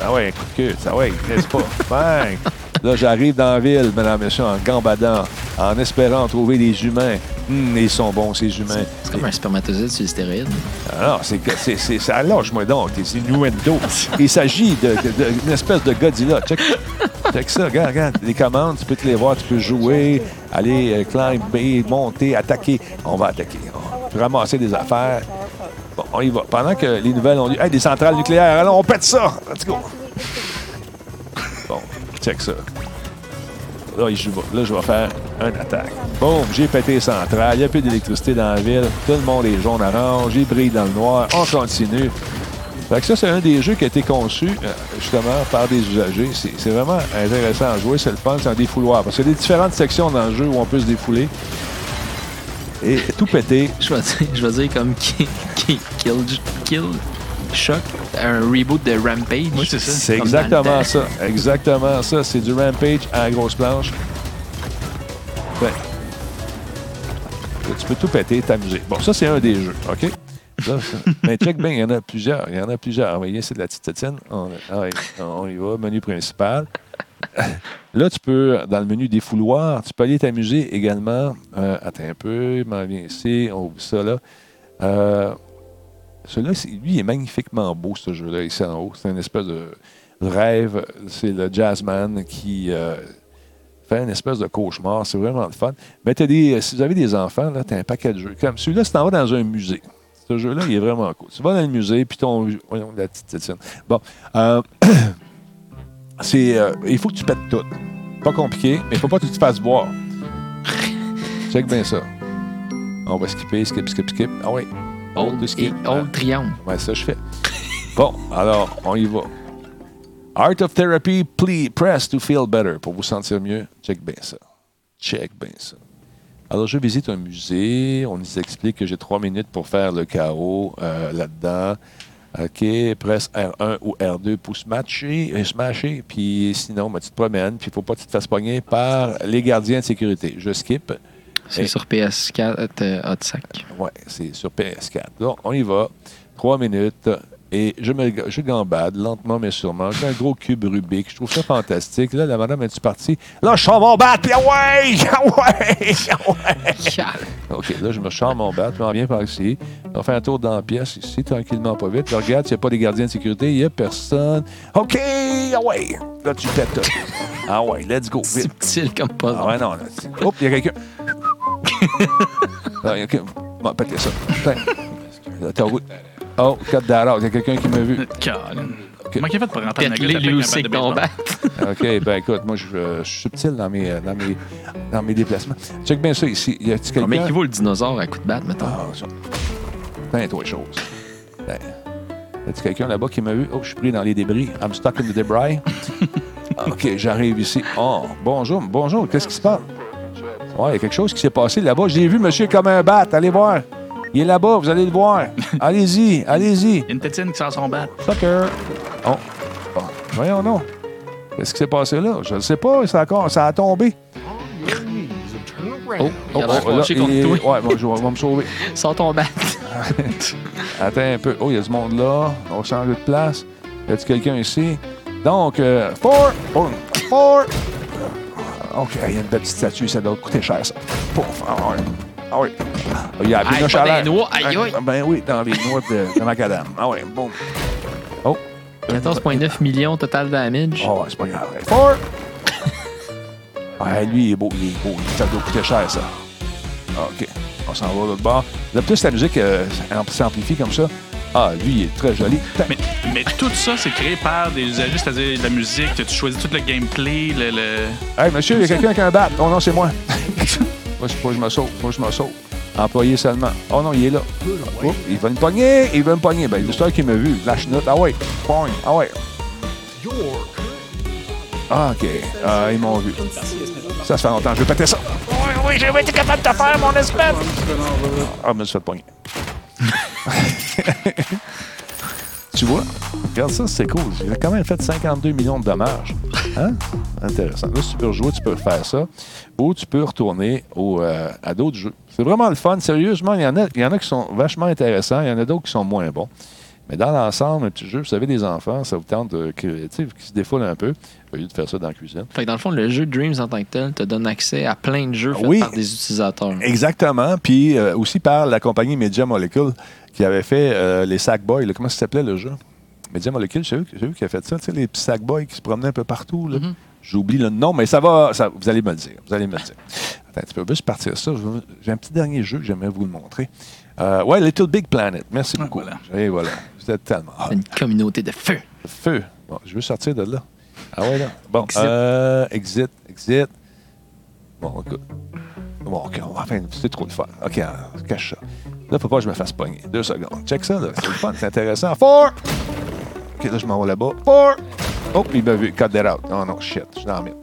Ah ouais, coup de queue. Ça ouais, n'est-ce pas? Bang! Là, j'arrive dans la ville, mesdames, messieurs, en gambadant, en espérant trouver des humains. Hum, ils sont bons, ces humains. C'est comme un spermatozoïde sur le stéroïde. Ah non, c'est c'est, c'est, ça lâche-moi donc, tes innuendos. Il s'agit de, de- de- d'une espèce de Godzilla. Check, check ça, regarde, regarde. Les commandes, tu peux te les voir, tu peux jouer, aller euh, climber, monter, attaquer. On va attaquer. On peut ramasser des affaires. Bon, on y va. Pendant que les nouvelles ont dit Hey, des centrales nucléaires, allons, on pète ça! Let's go! Bon, check ça. Là, je vais, là, je vais faire une attaque. Boum, j'ai pété les centrales. Il n'y a plus d'électricité dans la ville. Tout le monde est jaune orange. Il brille dans le noir. On continue. Fait que ça, c'est un des jeux qui a été conçu euh, justement par des usagers. C'est vraiment intéressant à jouer. C'est le fun. C'est un défouloir. Parce qu'il y a des différentes sections dans le jeu où on peut se défouler. Et tout péter. Je vais dire, comme qui- Kill, Kill Shock, un reboot de Rampage. Oui, c'est ça. Exactement ça. Exactement ça. C'est du Rampage à la grosse planche. Ouais. Tu peux tout péter, t'amuser. Bon, ça, c'est un des jeux, OK? Là, Mais check bien, il y en a plusieurs. Il y en a plusieurs. Vous voyez, c'est de la petite tétine. On, y va. Menu principal. Là, tu peux, dans le menu des fouloirs, tu peux aller t'amuser également. Euh, attends un peu, m'en viens ici, on ouvre ça là. Euh, celui-là, lui, il est magnifiquement beau, ce jeu-là, ici en haut. C'est une espèce de rêve. C'est le jazzman qui euh, fait une espèce de cauchemar. C'est vraiment le fun. Mais t'as des, si vous avez des enfants, là, as un paquet de jeux. Comme celui-là, si tu vas dans un musée. Ce jeu-là, il est vraiment cool. Tu vas dans le musée, puis ton. Voyons, la petite. Bon. euh, c'est, euh, il faut que tu pètes tout. Pas compliqué, mais il faut pas que tu te fasses voir. Check bien ça. On va skipper, skip, skip, skip. Ah oui. Old, et. Old Triangle. Ouais, ça, je fais. Bon, alors, on y va. Art of Therapy, please press to feel better. Pour vous sentir mieux, check bien ça. Check bien ça. Alors, je visite un musée. On nous explique que j'ai trois minutes pour faire le chaos euh, là-dedans. OK, presse R1 ou R2 pour se matcher, euh, se matcher. Puis sinon, ben, tu te promènes. Puis il ne faut pas que tu te fasses pogner par les gardiens de sécurité. Je skip. C'est Et- sur PS4 euh, Hot Sack. Ouais, c'est sur PS4. Donc, on y va. Trois minutes. Et je me je gambade lentement mais sûrement. J'ai un gros cube Rubik. Je trouve ça fantastique. Là, la madame est partie? Là, je sors mon bat, puis ah ouais! Ah ouais! Ah ouais! OK, là, je me sors mon bat, je m'en viens par ici. On fait un tour dans la pièce ici, tranquillement, pas vite. Je regarde s'il n'y a pas des gardiens de sécurité. Il n'y a personne. OK! Ah ouais! Là, tu tout. Ah ouais, let's go. Vite. Subtil comme pas. Ah ouais, non. c'est- Oups, il y a quelqu'un. Ah, il y a. Bon, pétez ça. Putain. Oh, cut that out. Il y a quelqu'un qui m'a vu. Colin. Comment il a fait pour rentrer dans la gueule lui aussi combat. OK, ben écoute, moi, je, euh, je suis subtil dans mes, euh, dans mes, dans mes déplacements. Check bien ça ici. Y a-tu Combien quelqu'un? qui vaut le dinosaure à coup de batte, mettons? Ah, ça. Plein toi choses. Ben, Y a quelqu'un là-bas qui m'a vu? Oh, je suis pris dans les débris. I'm stuck in the debris. OK, j'arrive ici. Oh, bonjour, bonjour, qu'est-ce qui se passe? Ouais, il y a quelque chose qui s'est passé là-bas. J'ai vu Monsieur comme un bat. Allez voir. Il est là-bas, vous allez le voir. allez-y, allez-y. Il y a une tétine qui sort son bat. Fucker. Oh. oh. Voyons, non. Qu'est-ce qui s'est passé là? Je ne sais pas. Ça a, ça a tombé. Oh, oh, oh, là, il, ouais, bon, je vais, me sauver. Sors ton bat. Attends un peu. Oh, il y a ce monde là. On change de place. Y a-t-il quelqu'un ici? Donc, 4, 4, 4. OK, il y a une belle petite statue. Ça doit coûter cher, ça. Pouf. Ah oui. Ah oui. Ah, Il y a l'air. les noix. Aïe, aïe. Ah, Ben oui, dans les noix de, de macadam. Ah oui, boum. Oh. 14,9 millions total damage. Oh, c'est pas grave. Four. Ah, lui, il est beau, il est beau. Ça doit coûter cher, ça. OK. On s'en va de l'autre bord. Là, plus la musique euh, s'amplifie comme ça. Ah, lui, il est très joli. Mais, mais tout ça, c'est créé par des usagers, c'est-à-dire la musique, tu choisis tout le gameplay, le. le- Hey, monsieur, il y a quelqu'un qui a un bat. Oh non, c'est moi. Moi, je me sauve. Que je me sauve. Employé seulement. Oh non, il est là. Oh, il va me pogner. Il va me pogner. Ben, l'histoire qu'il m'a vu. Lâche note. Ah ouais. Pogne. Ah ouais. Ah, OK. Ah, ils m'ont vu. Ça, ça fait longtemps. Je vais péter ça. Oui, oui, j'ai été capable de te faire, mon espèce. Ah, je me suis fait pogner. tu vois? Regarde ça, c'est cool. Il a quand même fait 52 millions de dommages. Hein? Intéressant. Là, si tu peux rejouer, tu peux faire ça. Ou tu peux retourner euh, à d'autres jeux. C'est vraiment le fun. Sérieusement, il y, il y en a qui sont vachement intéressants. Il y en a d'autres qui sont moins bons. Mais dans l'ensemble, un petit jeu, vous savez, des enfants, ça vous tente de, qu'ils se défoulent un peu, au lieu de faire ça dans la cuisine. Fait que dans le fond, le jeu Dreams en tant que tel te donne accès à plein de jeux faits Oui. par des utilisateurs. Exactement. Puis euh, aussi par la compagnie Media Molecule qui avait fait euh, les Sackboys. là. Comment ça s'appelait le jeu? Media Molecule, c'est eux, qui a fait ça. Tu sais, les petits Sackboys qui se promenaient un peu partout. là. J'oublie le nom, mais ça va, ça- vous allez me le dire. Vous allez me le dire. Attends, tu peux juste partir ça. J'ai un petit dernier jeu que j'aimerais vous le montrer. Euh, ouais, Little Big Planet. Merci Ah, beaucoup. voilà. Et voilà. Vous êtes tellement. Ah, Une communauté de feu. Feu. Bon, je veux sortir de là. Ah ouais, là. Bon, Exit. euh, exit, exit. Bon, écoute. Bon, OK, on va enfin, c'est trop de fun. OK, on cache ça. Là, faut pas que je me fasse pogner. Deux secondes. Check ça, là. C'est le fun, c'est intéressant. Four! OK, là, je m'en vais là-bas. Four! Oh, il m'a vu. Cut that out. Non, non, shit. Je suis dans la merde.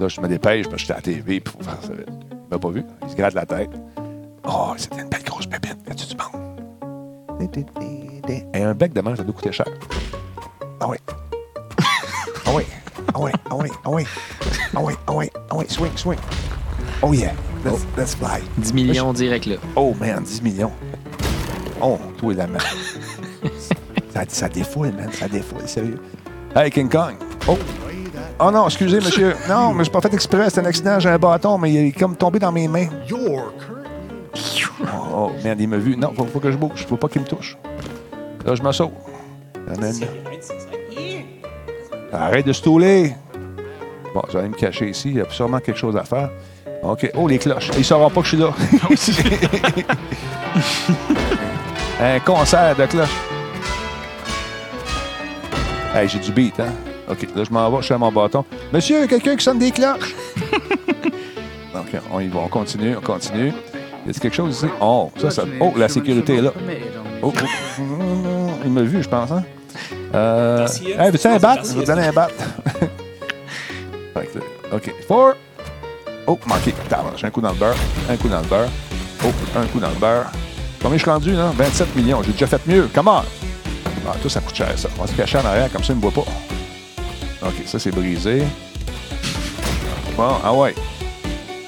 Là, je me dépêche, parce que j'étais à la TV, puis faut faire ça vite. Il m'a pas vu. Il se gratte la tête. Oh, c'était une belle grosse pépite. As-tu du monde? Et un bec de manche, ça doit coûter cher. Ah oui. Ah oui. Ah oui. Ah oui. Ah oui. Ah oui. Ah oui. Ah oui. Swing, swing. Oh yeah. Let's, let's fly. 10 millions direct là. Oh man, 10 millions. Oh, toi la main. ça, ça défoule, man. Ça défoule, sérieux. Hey, King Kong. Oh. Oh non, excusez, monsieur. Non, mais j'ai pas fait exprès. C'est un accident. J'ai un bâton, mais il est comme tombé dans mes mains. Oh, oh, merde, il m'a vu. Non, faut, faut que je bouge. Faut pas qu'il me touche. Là, je me sauve. Arrête de stouler. Bon, aller me cacher ici. Il y a sûrement quelque chose à faire. OK. Oh, les cloches. Il ne saura pas que je suis là. Un concert de cloches. Hey, j'ai du beat, hein? OK, là, je m'en vais, je suis à mon bâton. Monsieur, quelqu'un qui sonne des cloches? OK, on y va, on continue, on continue. Y a quelque chose ici? Oh, ça, ça... Oh, la sécurité est là. Oh, oh. Il m'a vu, je pense, hein? Euh... Hey, veux-tu un bat? Je vais te donner un bat. OK. Four. Oh, manqué. J'ai un coup dans le beurre. Un coup dans le beurre. Oh, un coup dans le beurre. Combien je suis rendu, là? 27 millions. J'ai déjà fait mieux. Comment? Ah, tout ça coûte cher, ça. On va se cacher en arrière, comme ça, il ne me voit pas. OK, ça, c'est brisé. Bon, ah ouais.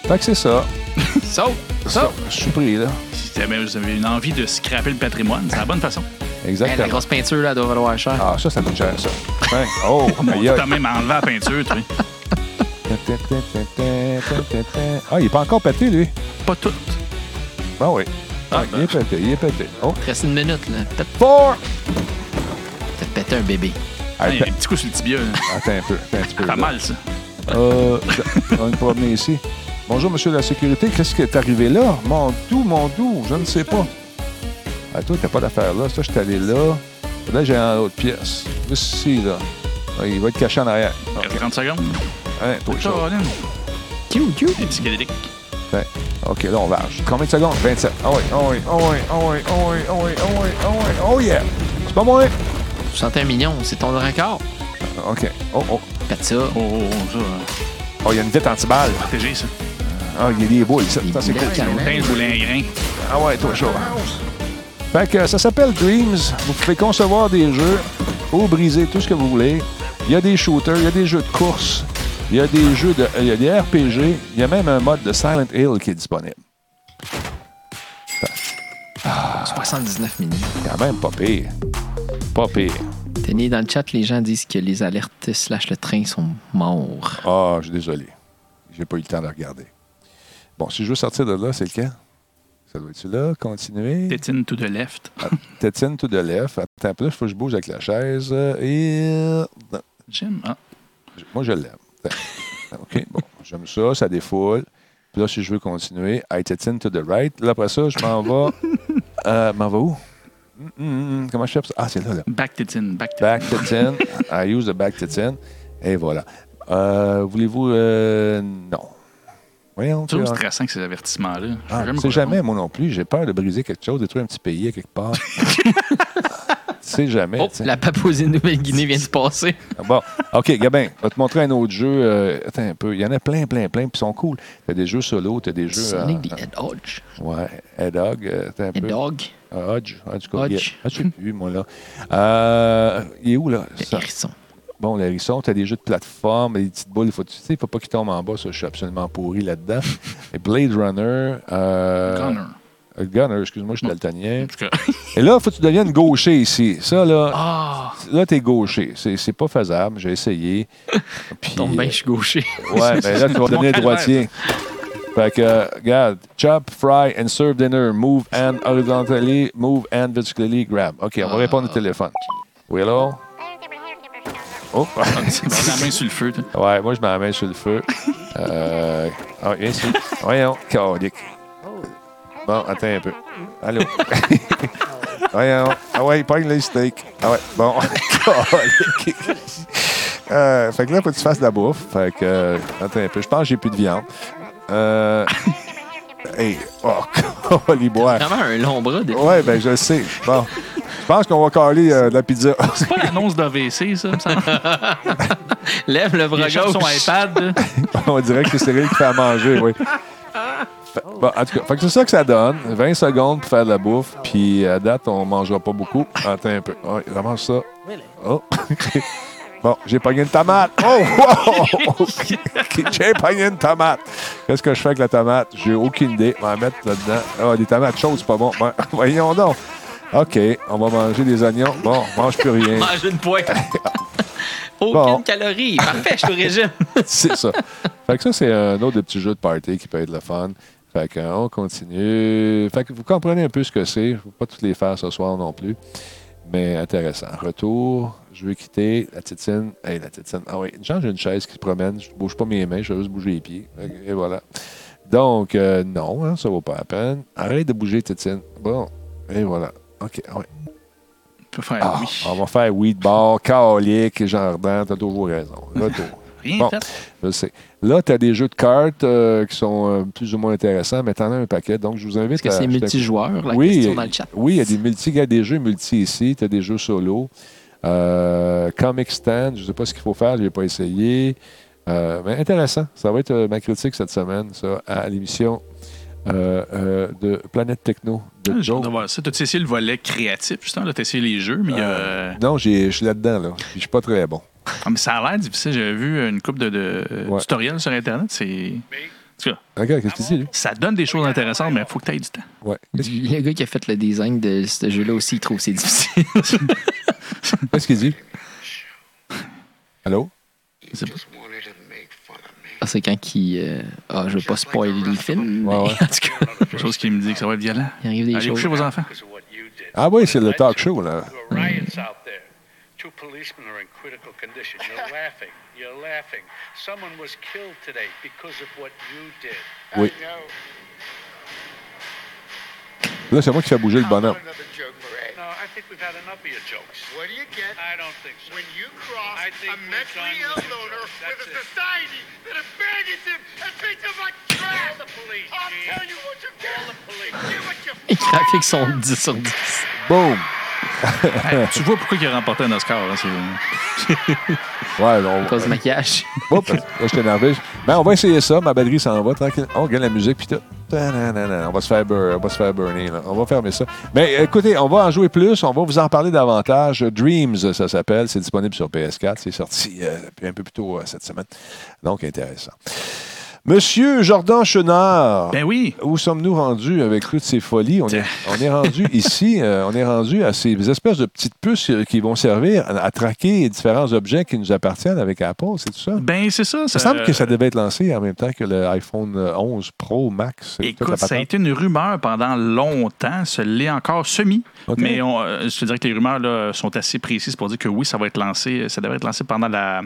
Fait que c'est ça. Sauf, Ça, je suis pris, là. si vous avez une envie de scraper le patrimoine, c'est la bonne façon. Hey, Exactement. la grosse peinture là doit valoir cher. Ah, ça, ça coûte cher, ça. Ouais. Oh, aïe, T'as aïe. même enlevé la peinture, tu sais. Ah, il est pas encore pété, lui. Pas tout. Ah oui. Ah, Ah, il est pété, il est pété. Oh, Il reste une minute là. Peut-être four! peut-être péter un bébé. Ah, un petit coup sur le tibia. là. Attends un peu, attends un petit peu. Pas mal, ça. Euh, on va promener ici. Bonjour, monsieur de la sécurité. Qu'est-ce qui est arrivé là? Mon doux, mon doux, je ne sais pas. Ah, toi, t'as pas d'affaire là. Ça, je suis allé là. Là, j'ai un autre pièce. Juste ici, là. Ah, il va être caché en arrière. Il reste OK. 30 secondes. Hein, toi, ça. Psychédéliques. Ouais. OK, là, on varge. Combien de secondes? 27. Ah oui, ah oui, ah oui, ah oui, ah oui, ah oui, ah oui, ah oui, oh yeah! C'est pas moi! 61 millions, c'est ton record. OK. Oh, oh. Faites ça. Oh, oh, oh, ça, euh, Oh, il y a une vitre anti-balle. protégé, ça. Ah, il y a des boules. Ça, ça, c'est cool. même. Plein de boulingrin. Ah ouais, toi, chaud. Fait que ça s'appelle Dreams. Vous pouvez concevoir des jeux ou briser tout ce que vous voulez. Il y a des shooters, il y a des jeux de course, il y a des jeux de. Il y a des RPG, il y a même un mode de Silent Hill qui est disponible. 79 minutes. Quand même pas pire. Pas pire. Tenez, dans le chat, les gens disent que les alertes slash le train sont morts. Ah, je suis désolé. J'ai pas eu le temps de regarder. Bon, si je veux sortir de là, c'est lequel? Ça doit être là. Continuer. Tétine to the left. Tétine to the left. Attends un peu, il faut que je bouge avec la chaise. Et. non, Jim, ah. Moi, je l'aime. OK, bon, j'aime ça, ça défoule. Puis là, si je veux continuer, I tétine to the right. Là, après ça, je m'en vais. Euh, m'en vais où? Hum, hum, hum, comment je fais ça? Ah, c'est là, là. Back tétine, back tétine. Back tétine. I use the back tétine. Et voilà. Euh, Voulez-vous. euh, non. Voyons. C'est toujours stressant que ces avertissements-là. Je Ah, sais jamais, moi non plus. J'ai peur de briser quelque chose, détruire un petit pays à quelque part. tu sais jamais. Oh, la Papouasie-Nouvelle-Guinée vient de se passer. Ah, Bon, OK, Gabin, je vais te montrer un autre jeu. euh, attends un peu. Il y en a plein, plein, plein, puis ils sont cool. Tu as des jeux solo, tu as des jeux. Sonic euh, the Hedgehog. Ouais, Hedgehog, euh, attends un peu. Hedgehog. Ah, Hodge, Hodge. Hodge. A- Ah, je sais plus, moi, là. Euh, il est où, là? Le Ça? hérisson. Bon, l'hérisson, tu as des jeux de plateforme, des petites boules. Il faut, tu sais, il faut pas qu'ils tombent en bas. Ça, je suis absolument pourri là-dedans. Et Blade Runner. Euh, Gunner. euh, Gunner, excuse-moi, je suis daltonien. Et là, il faut que tu deviennes gaucher ici. Ça, là, Ah! là tu es gaucher. C'est c'est pas faisable. J'ai essayé. Puis, Tombe bien, je suis gaucher. Ouais, mais là, tu vas devenir droitier. Fait que, euh, regarde, chop, fry and serve dinner. Move and horizontally, move and vertically, grab. OK, on va répondre au téléphone. Oui, alors? Oh! Tu mets la main sur le feu. toi. ouais, moi, je mets la main sur le feu. Euh, ah, viens ici. Voyons, calique. Bon, attends un peu. Allô? Voyons. Ah ouais, il pogne les steaks. Ah ouais, bon. Calique. Euh, fait que là, faut que tu fasses de la bouffe. Fait que, euh, attends un peu. Je pense que j'ai plus de viande. Euh, hey, oh, les boire. Vraiment un long bras. Des... Ouais, ben, je le sais. Bon. Je pense qu'on va caler euh, de la pizza. C'est pas l'annonce d'AVC, ça, me semble. Lève le bras échappe son gauche. iPad. On dirait que c'est Cyril qui fait à manger, oui. Bon, en tout cas, fait que c'est ça que ça donne. 20 secondes pour faire de la bouffe. Puis à date, on mangera pas beaucoup. Attends un peu. Ouais, ramasse ça. Oh. Bon, j'ai pogné une tomate. Oh, wow! J'ai pogné une tomate. Qu'est-ce que je fais avec la tomate? J'ai aucune idée. On va la mettre là-dedans. Ah, des tomates chaudes, c'est pas bon. Ben, voyons donc. OK, on va manger des oignons. Bon, on mange plus rien. Mange une pointe. Aucune Bon. calorie. Parfait, je suis au régime. c'est ça. Fait que ça, c'est un autre des petits jeux de party qui peut être le fun. Fait que, euh, on continue. Fait que vous comprenez un peu ce que c'est. Je ne vais pas toutes les faire ce soir non plus. Mais intéressant. Retour. Je veux quitter la tétine. Hey, la tétine. Ah oui, genre, j'ai une chaise qui se promène. Je ne bouge pas mes mains, je vais juste bouger les pieds. Et voilà. Donc, euh, non, hein, ça ne vaut pas la peine. Arrête de bouger, tétine. Bon, et voilà. OK, ah. On peut faire Ah, oui. On va faire weed bar, calique, jardin. T'as toujours raison. Retour. Rien bon. fait. Je sais. Là, tu as des jeux de cartes euh, qui sont euh, plus ou moins intéressants, mais tu en as un paquet. Donc, je vous invite Est-ce que c'est multijoueur, la oui, question dans le chat? oui, il y a des multi, il y a des jeux multi ici. Tu as des jeux solo. Euh, Comic Stand, je ne sais pas ce qu'il faut faire, je n'ai pas essayé. Euh, mais intéressant. Ça va être euh, ma critique cette semaine, ça, à l'émission euh, euh, de Planète Techno de Ah, Joe. voir ça. T'as essayé le volet créatif, justement. T'as essayé les jeux, mais il y a. Euh, non, j'ai- je suis là-dedans, là. Je suis pas très bon. Ah, mais ça a l'air difficile. J'avais vu une couple de, de Ouais. tutoriels sur Internet. C'est. Tout cas, qu'est-ce lui? ça donne des choses intéressantes, mais il faut que tu aies du temps. Ouais. Le gars qui a fait le design de ce jeu-là aussi, il trouve que c'est difficile. qu'est-ce qu'il dit? Allô? Pas. Ah, c'est quand qui. euh, Ah, je veux pas spoiler le film. Ouais, ouais. en tout cas, Quelque chose qui me dit que ça va être violent. il arrive des Allez choses. coucher vos enfants. Ah oui, c'est le talk show, là. There You're laughing. Someone was killed today because of what you did. Oui. Là, c'est moi qui fais bouger le bonhomme. No, I think we've had enough of your jokes. What do you get I don't think so. when you cross I think a we're mentally done ill with your loner jokes. with a That's it. society that abandons him and treats him like trash? Call the police, I'll Gene. tell you what you Call get. the police. Get what you Les graphiques sont 10 sur 10. Boom! Hey, tu vois pourquoi il a remporté un Oscar. hein, c'est- Ouais, on, À cause du maquillage. Oups, là, je suis énervé. Ben, on va essayer ça. Ma batterie s'en va tranquille. On regarde la musique, puis tout. On va se faire bur- on va se faire burner. là. On va fermer ça. Mais écoutez, on va en jouer plus. On va vous en parler davantage. Dreams, ça s'appelle. C'est disponible sur PS4. C'est sorti euh, un peu plus tôt euh, cette semaine. Donc, intéressant. Monsieur Jordan Chenard. Ben oui. Où sommes-nous rendus avec toutes ces folies? On est, on est rendu ici, euh, on est rendu à ces espèces de petites puces euh, qui vont servir à, à traquer différents objets qui nous appartiennent avec Apple, c'est tout ça? Ben c'est ça. Ça semble que ça devait être lancé en même temps que le iPhone 11 Pro Max. Écoute, ça a été une rumeur pendant longtemps. Ce l'est encore semi. Mais on, euh, je te dirais que les rumeurs là, sont assez précises pour dire que oui, ça va être lancé. Ça devrait être lancé pendant la.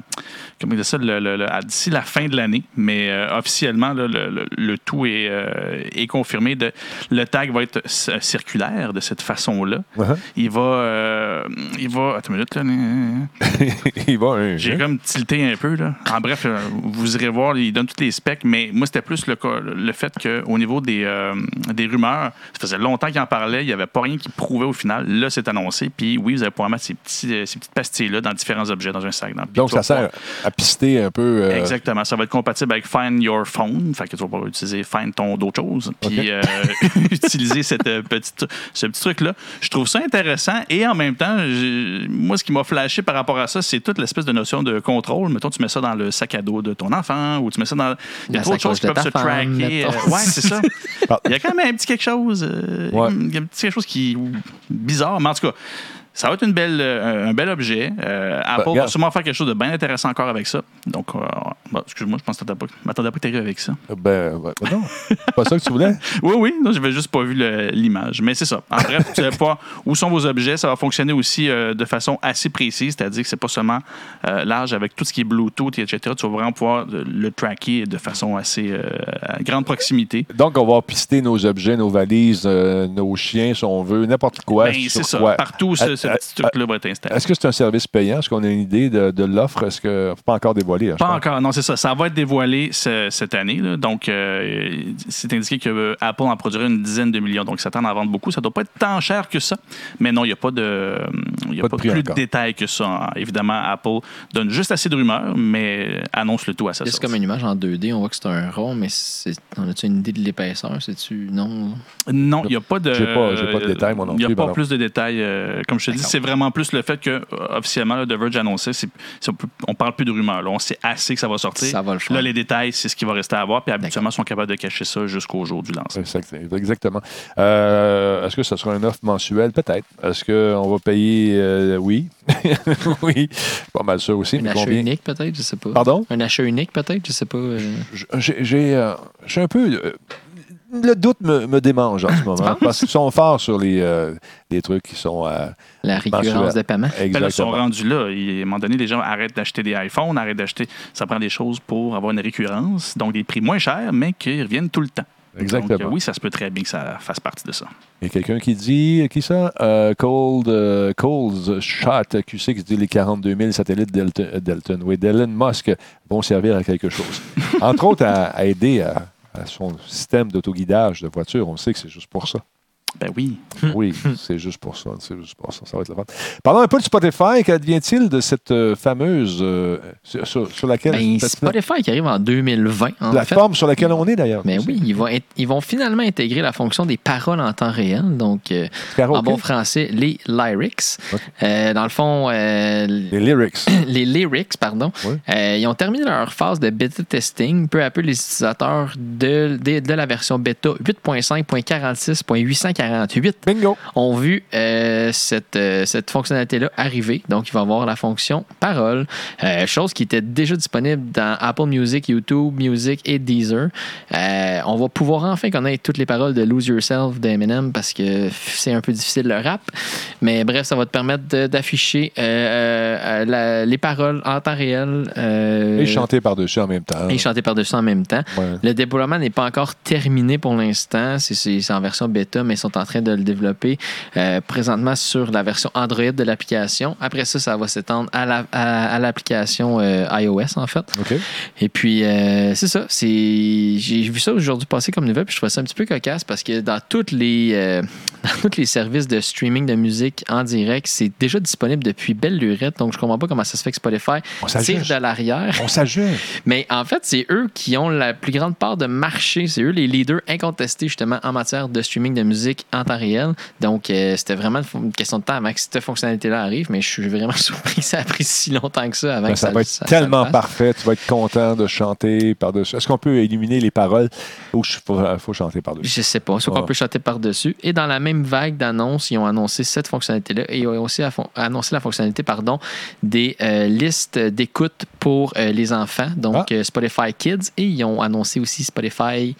Comment ça? le- le- à- D'ici la fin de l'année. Mais euh, officiellement, là, le, le- le tout est, euh, est confirmé. De, le tag va être c- circulaire de cette façon-là. Uh-huh. Il va. euh, il va. Attends une minute, là. Il va. J'ai hein? comme tilté un peu. Là. En bref, euh, vous irez voir, il donne tous les specs, mais moi, c'était plus le, le fait qu'au niveau des, euh, des rumeurs, ça faisait longtemps qu'il en parlait, il n'y avait pas rien qui prouvait au final. Là, c'est annoncé, puis oui, vous allez pouvoir mettre ces, petits, euh, ces petites pastilles-là dans différents objets, dans un sac. Dans, Donc, ça sert à pister un peu. euh, Exactement. Ça va être compatible avec Find Your Phone. Fait que tu vas pouvoir utiliser Find ton d'autres choses. Puis euh, utiliser cette, euh, petite, ce petit truc-là. Je trouve ça intéressant. Et en même temps, moi, ce qui m'a flashé par rapport à ça, c'est toute l'espèce de notion de contrôle. Mettons, tu mets ça dans le sac à dos de ton enfant ou tu mets ça dans. Il y a trop de choses qui peuvent se femme, tracker. Euh, ouais, c'est ça. Ah. Il y a quand même un petit quelque chose. euh, Ouais. Il y a un petit quelque chose qui. bizarre. Mais en tout cas. Ça va être une belle, euh, un bel objet. Euh, Apple va Ben, regarde. sûrement faire quelque chose de bien intéressant encore avec ça. Donc, euh, bon, excuse-moi, je pense que tu m'attendais pas que tu arrives avec ça. Ben, ben, non. C'est pas ça que tu voulais? Oui, oui, non, j'avais juste pas vu l'image. Mais c'est ça. En bref, tu savais pas où sont vos objets. Ça va fonctionner aussi euh, de façon assez précise, c'est-à-dire que c'est pas seulement euh, large avec tout ce qui est Bluetooth, etc. Tu vas vraiment pouvoir euh, le tracker de façon assez euh, à grande proximité. Donc, on va pister nos objets, nos valises, euh, nos chiens, si on veut, n'importe quoi. Ben, c'est ça. quoi? Partout, Euh, ce euh, petit truc-là va être installé. Est-ce que c'est un service payant? Est-ce qu'on a une idée de, de l'offre? Est-ce que. Pas encore dévoilé. hein, je Pas pense. encore, non, c'est ça. Ça va être dévoilé ce- cette année. là. Donc, euh, c'est indiqué que euh, Apple en produirait une dizaine de millions. Donc, ça tend à en vendre beaucoup. Ça ne doit pas être tant cher que ça. Mais non, il n'y a pas de, il y a Pas plus encore. de détails que ça. hein. Évidemment, Apple donne juste assez de rumeurs, mais annonce le tout à sa C'est comme une image en 2D, on voit que c'est un rond, mais on a-tu une idée de l'épaisseur? C'est-tu. Non? Non, il n'y a pas de. J'ai pas- j'ai pas de détails, moi non Il n'y a plus, pas pardon. plus de détails. euh, comme je te dis, c'est vraiment plus le fait que, euh, officiellement, là, The Verge a annoncé, c'est, c'est- on peut- on parle plus de rumeurs. Là. On sait assez que ça va sortir. Ça va le faire. Là, les détails, c'est ce qui va rester à voir. Puis habituellement, ils sont capables de cacher ça jusqu'au jour du lancement. Exact- Exactement. Euh, Est-ce que ce sera une offre mensuelle? Peut-être. Est-ce qu'on va payer? euh, oui? oui. Pas mal sûr aussi. Un mais achat combien? unique, peut-être, je sais pas. Pardon? Un achat unique, peut-être, je sais pas. euh, J'ai j'ai, euh, j'ai un peu. Le doute me, me démange en ce moment. parce qu'ils sont forts sur les, euh, les trucs qui sont. euh, la récurrence Mensuel. de paiement. Ben là, ils sont exactement. rendus là. Il- à un moment donné, les gens arrêtent d'acheter des iPhones, arrêtent d'acheter. Ça prend des choses pour avoir une récurrence, donc des prix moins chers, mais qui reviennent tout le temps. Exactement. Donc, euh, oui, ça se peut très bien que ça fasse partie de ça. Il y a quelqu'un qui dit, qui ça? Euh, Cold, euh, Coles Shot QC qui dit les 42 000 satellites Delta- Delton, oui, d'Elon Musk vont servir à quelque chose. Entre autres, à, à aider à, son système d'autoguidage de voiture. On sait que c'est juste pour ça. Ben oui. Oui, c'est juste pour ça. C'est juste pour ça. Ça va être le fun. Parlons un peu de Spotify. Qu'advient-il de cette euh, fameuse euh, sur, laquelle Ben, Spotify qui arrive en 2020, en fait. plateforme sur laquelle on est d'ailleurs. Mais oui, ils vont, int- ils vont finalement intégrer la fonction des paroles en temps réel. Donc, euh, en bon français, les lyrics. Euh, dans le fond, Les lyrics. les lyrics, pardon, Oui. ils ont terminé leur phase de bêta testing. Peu à peu, les utilisateurs de, de, de la version bêta 8.5.46.848 Bingo. ont vu euh, cette, euh, cette fonctionnalité-là arriver. Donc, il va y avoir la fonction parole, euh, chose qui était déjà disponible dans Apple Music, YouTube Music et Deezer. On va pouvoir enfin connaître toutes les paroles de Lose Yourself d'Eminem parce que c'est un peu difficile le rap. Mais bref, ça va te permettre d'afficher les paroles en temps réel. Et chanter par-dessus en même temps. et chanter par-dessus en même temps. Ouais. Le déploiement n'est pas encore terminé pour l'instant. C'est en version bêta, mais ils sont sont en train de le développer euh, présentement sur la version Android de l'application. Après ça, ça va s'étendre à la- à- à l'application euh, iOS, en fait. Et puis, euh, c'est ça. C'est, j'ai vu ça aujourd'hui passer comme nouvelle, puis je trouvais ça un petit peu cocasse parce que dans toutes les, dans tous les services de streaming de musique en direct, c'est déjà disponible depuis belle lurette. Donc, je comprends pas comment ça se fait que Spotify tire de l'arrière. On s'ajuste. Mais en fait, c'est eux qui ont la plus grande part de marché. C'est eux les leaders incontestés, justement, en matière de streaming de musique en temps réel. Donc, euh, c'était vraiment une question de temps avant que cette fonctionnalité-là arrive. Mais je suis vraiment surpris que ça a pris si longtemps que ça avant Ben, que ça, va être ça- tellement parfait. Tu vas être content de chanter par-dessus. Est-ce qu'on peut éliminer les paroles? Ou il faut, faut chanter par-dessus? Je sais pas. Soit Ah. qu'on peut chanter par-dessus? Et dans la même vague d'annonces, ils ont annoncé cette fonctionnalité-là. Et ils ont aussi annoncé la fonctionnalité pardon, des euh, listes d'écoute pour euh, les enfants, donc Ah. euh, Spotify Kids. Et ils ont annoncé aussi Spotify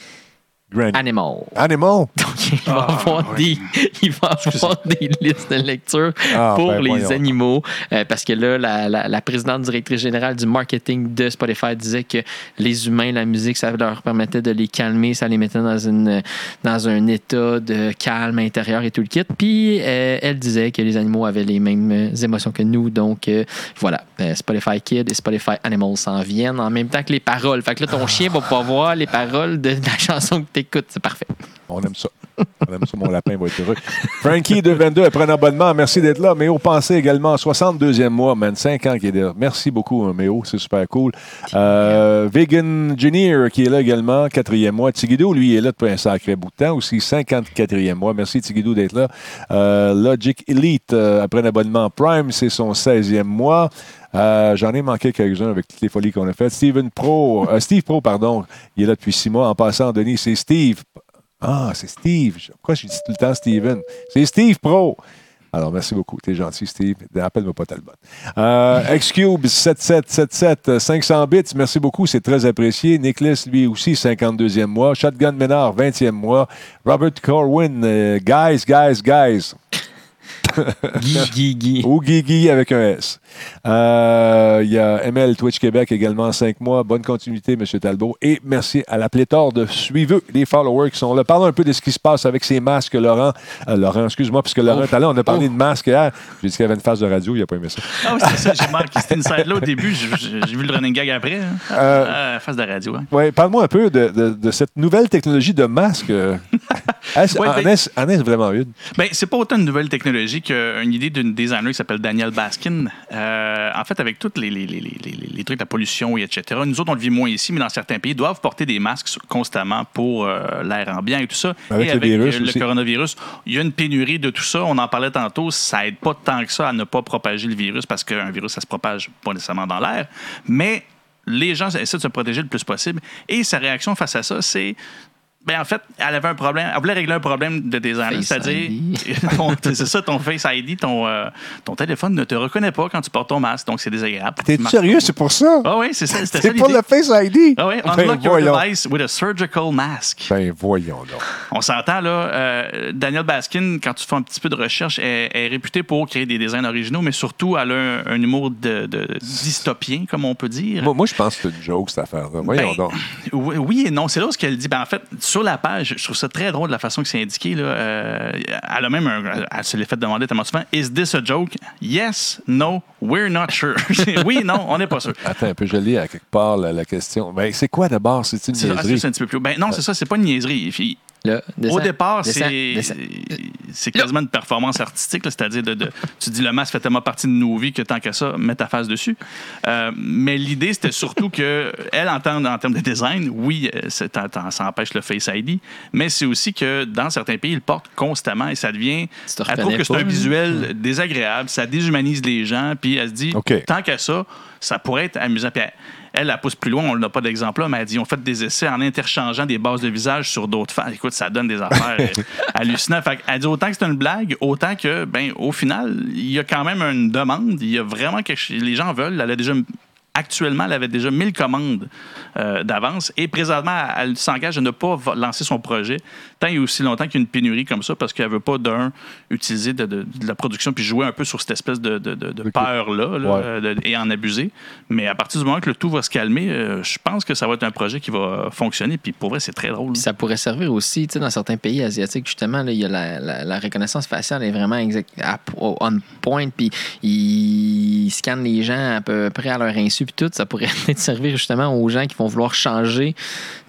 Granny. Animal. Animal? Donc, il va Ah, avoir, ouais. des, il va avoir des listes de lecture Ah, pour ben, les voyons. animaux. euh, parce que là, la, la- la présidente directrice générale du marketing de Spotify disait que les humains, la musique, ça leur permettait de les calmer, ça les mettait dans, une, dans un état de calme intérieur et tout le kit. Puis, euh, elle disait que les animaux avaient les mêmes euh, émotions que nous. Donc, euh, voilà, Euh, Spotify Kid et Spotify Animals s'en viennent en même temps que les paroles. Fait que là, ton chien va pas voir les paroles de la chanson que tu écoutes. C'est parfait. On aime ça. On aime ça. Mon lapin va être heureux. Frankie de 22 après un abonnement. Merci d'être là. Méo Pensée également, 62e mois, man. 5 ans qui est là. Merci beaucoup, hein, Méo. C'est super cool. Euh, Vegan Engineer qui est là également, quatrième mois. Tigidou, lui, est là depuis un sacré bout de temps aussi, 54e mois. Merci, Tigidou, d'être là. Euh, Logic Elite, euh, après un abonnement Prime, c'est son 16e mois. Euh, J'en ai manqué quelques-uns avec toutes les folies qu'on a faites. Steven Pro, euh, Steve Pro, pardon, il est là depuis six mois. En passant, Denis, c'est Steve. Ah, c'est Steve. Pourquoi je dis tout le temps Steven? C'est Steve Pro. Alors, merci beaucoup. T'es gentil, Steve. Appelle-moi pas Talbot. Euh, Xcube 7777, euh, 500 bits. Merci beaucoup. C'est très apprécié. Nicholas, lui aussi, 52e mois. Shotgun Ménard, 20e mois. Robert Corwin, euh, guys, guys, guys. Guy, Guy, Guy. Ou Guigui avec un S. Euh, Il y a ML Twitch Québec également, 5 mois. Bonne continuité, M. Talbot. Et merci à la pléthore de suiveux, les followers qui sont là. Parlons un peu de ce qui se passe avec ces masques, Laurent. Euh, Laurent, excuse-moi, puisque Laurent Oh. est allé, on a parlé Oh. de masques hier. J'ai dit qu'il y avait une phase de radio, il n'a pas aimé ça. Ah oui, c'est ça, j'ai manqué cette inside-là au début. J'ai vu le running gag après. Hein. Euh, Ah, face de radio. Hein. Ouais, parle-moi un peu de, de- de cette nouvelle technologie de masque. Est-ce- Ouais, en ben- en est-ce vraiment une? Ben, c'est pas autant une nouvelle technologie qu'une idée d'une designer qui s'appelle Daniel Baskin. Euh, en fait, avec tous les, les, les, les, trucs de la pollution, et etc., nous autres, on le vit moins ici, mais dans certains pays, ils doivent porter des masques constamment pour euh, l'air ambiant et tout ça. Avec et le avec virus euh, le aussi. coronavirus, il y a une pénurie de tout ça. On en parlait tantôt. Ça aide pas tant que ça à ne pas propager le virus parce qu'un virus, ça se propage pas nécessairement dans l'air. Mais les gens essaient de se protéger le plus possible. Et sa réaction face à ça, c'est ben en fait, elle avait un problème. Elle voulait régler un problème de design. Face C'est-à-dire, c'est ça, ton Face ID, ton, euh, ton téléphone ne te reconnaît pas quand tu portes ton masque, donc c'est désagréable. T'es sérieux? C'est pour ça? Ah oui, c'est ça. C'est pour le Face ID? Ah oui, Ben, unlock your voyons. device with a surgical mask. Ben, voyons donc. On s'entend, là. euh, Daniel Baskin, quand tu fais un petit peu de recherche, est, est réputé pour créer des designs originaux, mais surtout, elle a un, un humour de, de dystopien, comme on peut dire. Moi, moi, je pense que c'est une joke, cette affaire-là. Voyons Ben, donc. Oui, oui et non. C'est là où ce qu'elle dit. Ben, en fait, sur la page, je trouve ça très drôle de la façon que c'est indiqué. Là. Euh, elle a même un, elle se l'est fait demander tellement souvent Is this a joke? Yes, no, we're not sure. oui, non, on n'est pas sûr. Attends un peu, je lis à quelque part la, la question. Ben, c'est quoi d'abord? C'est une ah, niaiserie? c'est un petit peu plus. Ben non, c'est ça, c'est pas une niaiserie. Là, Au départ, c'est quasiment une performance artistique, c'est-à-dire de, de- tu dis le masque fait tellement partie de nos vies que tant qu'à ça, mets ta face dessus. Euh, mais l'idée, c'était surtout que elle, en termes, en termes de design, oui, euh, ça empêche le Face ID, mais c'est aussi que dans certains pays, ils le portent constamment et ça devient. Elle trouve que c'est un hein? visuel désagréable, ça déshumanise les gens, puis elle se dit, tant qu'à ça, ça pourrait être amusant. Puis elle, elle, elle pousse plus loin, on n'a pas d'exemple là, mais elle dit on fait des essais en interchangeant des bases de visage sur d'autres femmes. Écoute, ça donne des affaires hallucinantes. Fait elle dit autant que c'est une blague, autant que, ben, au final, il y a quand même une demande. Il y a vraiment quelque chose. Les gens veulent. Elle a déjà actuellement, elle avait déjà 1000 commandes euh, d'avance et présentement, elle s'engage à ne pas lancer son projet tant et aussi longtemps qu'il y a une pénurie comme ça parce qu'elle veut pas, d'un, utiliser de, de- de la production puis jouer un peu sur cette espèce de, de- de- de Ok. peur-là là, Ouais. euh, de- et en abuser. Mais à partir du moment que le tout va se calmer, euh, je pense que ça va être un projet qui va fonctionner. Puis pour vrai, c'est très drôle. Puis ça pourrait servir aussi, tu sais, dans certains pays asiatiques, justement, là, il y a la, la- la reconnaissance faciale est vraiment exact, à- on point, puis ils scannent les gens à peu près à leur insu, puis tout. Ça pourrait peut-être servir justement aux gens qui vont vouloir changer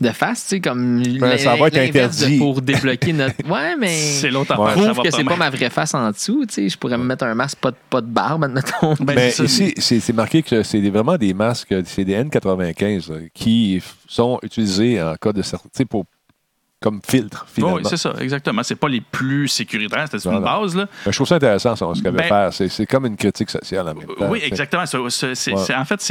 de face, tu sais, comme Ben, ça va être interdit. pour débloquer notre. Ouais, mais. C'est l'autre Ouais. affaire. ça Prouve va que c'est pas ma vraie face en dessous, tu sais. Je pourrais me mettre un masque, pas de, pas de barbe, admettons. Ben, Mais c'est ça. ici, c'est c'est marqué que c'est vraiment des masques, c'est des N95 là, qui sont utilisés en cas de cer- tu sais, pour comme filtre, finalement. Oui, c'est ça, exactement. C'est pas les plus sécuritaires, c'est une base. Là. Mais je trouve ça intéressant, ça, ce qu'elle veut Ben- faire. C'est comme une critique sociale en même temps. Oui, exactement. Ouais. en fait,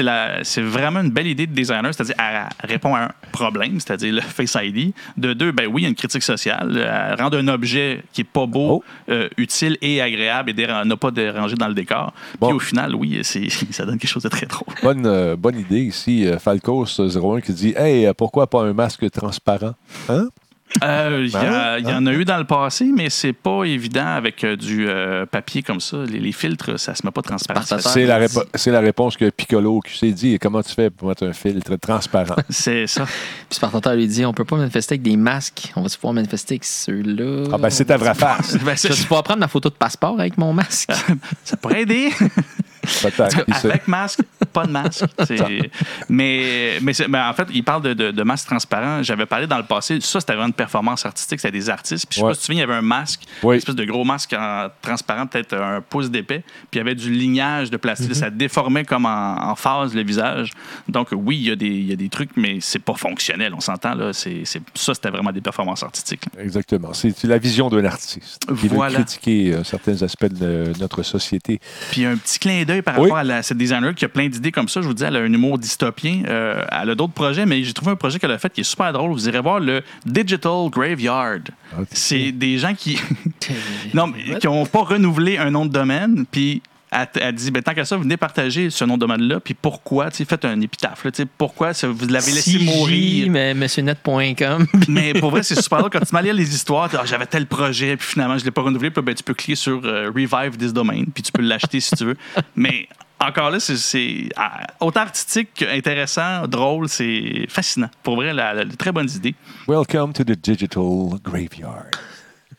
c'est vraiment une belle idée de designer, c'est-à-dire elle répond à un problème, c'est-à-dire le Face ID. De deux, ben oui, il y a une critique sociale. Elle rend un objet qui est pas beau, Oh. euh, utile et agréable et n'a pas dérangé dans le décor. Bon. Puis au final, oui, ça donne quelque chose de très drôle. Bonne, euh, bonne idée ici, euh, Falcos01 qui dit Hey, pourquoi pas un masque transparent? Hein? Euh, Il y, a- Hein? il y en a eu dans le passé, mais c'est pas évident avec euh, du euh, papier comme ça. Les, les filtres, ça se met pas transparent. C'est la, il répo- c'est la réponse que Piccolo QC dit. Comment tu fais pour mettre un filtre transparent? C'est ça. Puis Spartateur lui dit on peut pas manifester avec des masques. On va pouvoir manifester avec ceux-là. Ah, ben, c'est ta vraie face. Ben, Je vais pouvoir prendre ma photo de passeport avec mon masque. ça pourrait aider. Avec masque, pas de masque. Mais, mais, c'est- mais en fait, il parle de, de, de masque transparent. J'avais parlé dans le passé, ça, c'était vraiment une performance artistique, c'était des artistes. Puis je sais Ouais. pas si tu te souviens, il y avait un masque, Oui. une espèce de gros masque en transparent, peut-être un pouce d'épais, puis il y avait du lignage de plastique. Mhm. Ça déformait comme en, en phase le visage. Donc, oui, il y, a des, il y a des trucs, mais c'est pas fonctionnel, on s'entend. là. Ça, c'était vraiment des performances artistiques. là. Exactement. C'est la vision d'un artiste qui Voilà. veut critiquer euh, certains aspects de notre société. Puis un petit clin d'œil par Oui. rapport à la, cette designer qui a plein d'idées comme ça. Je vous dis, elle a un humour dystopien. Euh, elle a d'autres projets, mais j'ai trouvé un projet qu'elle a fait qui est super drôle. Vous irez voir le Digital Graveyard. C'est des gens qui non, mais qui n'ont pas renouvelé un nom de domaine, puis elle, elle dit, ben, tant qu'à ça, venez partager ce nom de domaine-là, puis pourquoi, tu sais, faites un épitaphe, là, tu sais, pourquoi ça, vous l'avez laissé mourir? mais monsieurnet.com. Mais pour vrai, c'est super drôle. Quand tu m'as lire les histoires, Ah, j'avais tel projet, puis finalement, je ne l'ai pas renouvelé. Puis ben, tu peux cliquer sur euh, Revive this domain, puis tu peux l'acheter si tu veux. Mais encore là, c'est, ah, autant artistique qu'intéressant, drôle, c'est fascinant. Pour vrai, la, la- très bonnes idées. Welcome to the Digital Graveyard.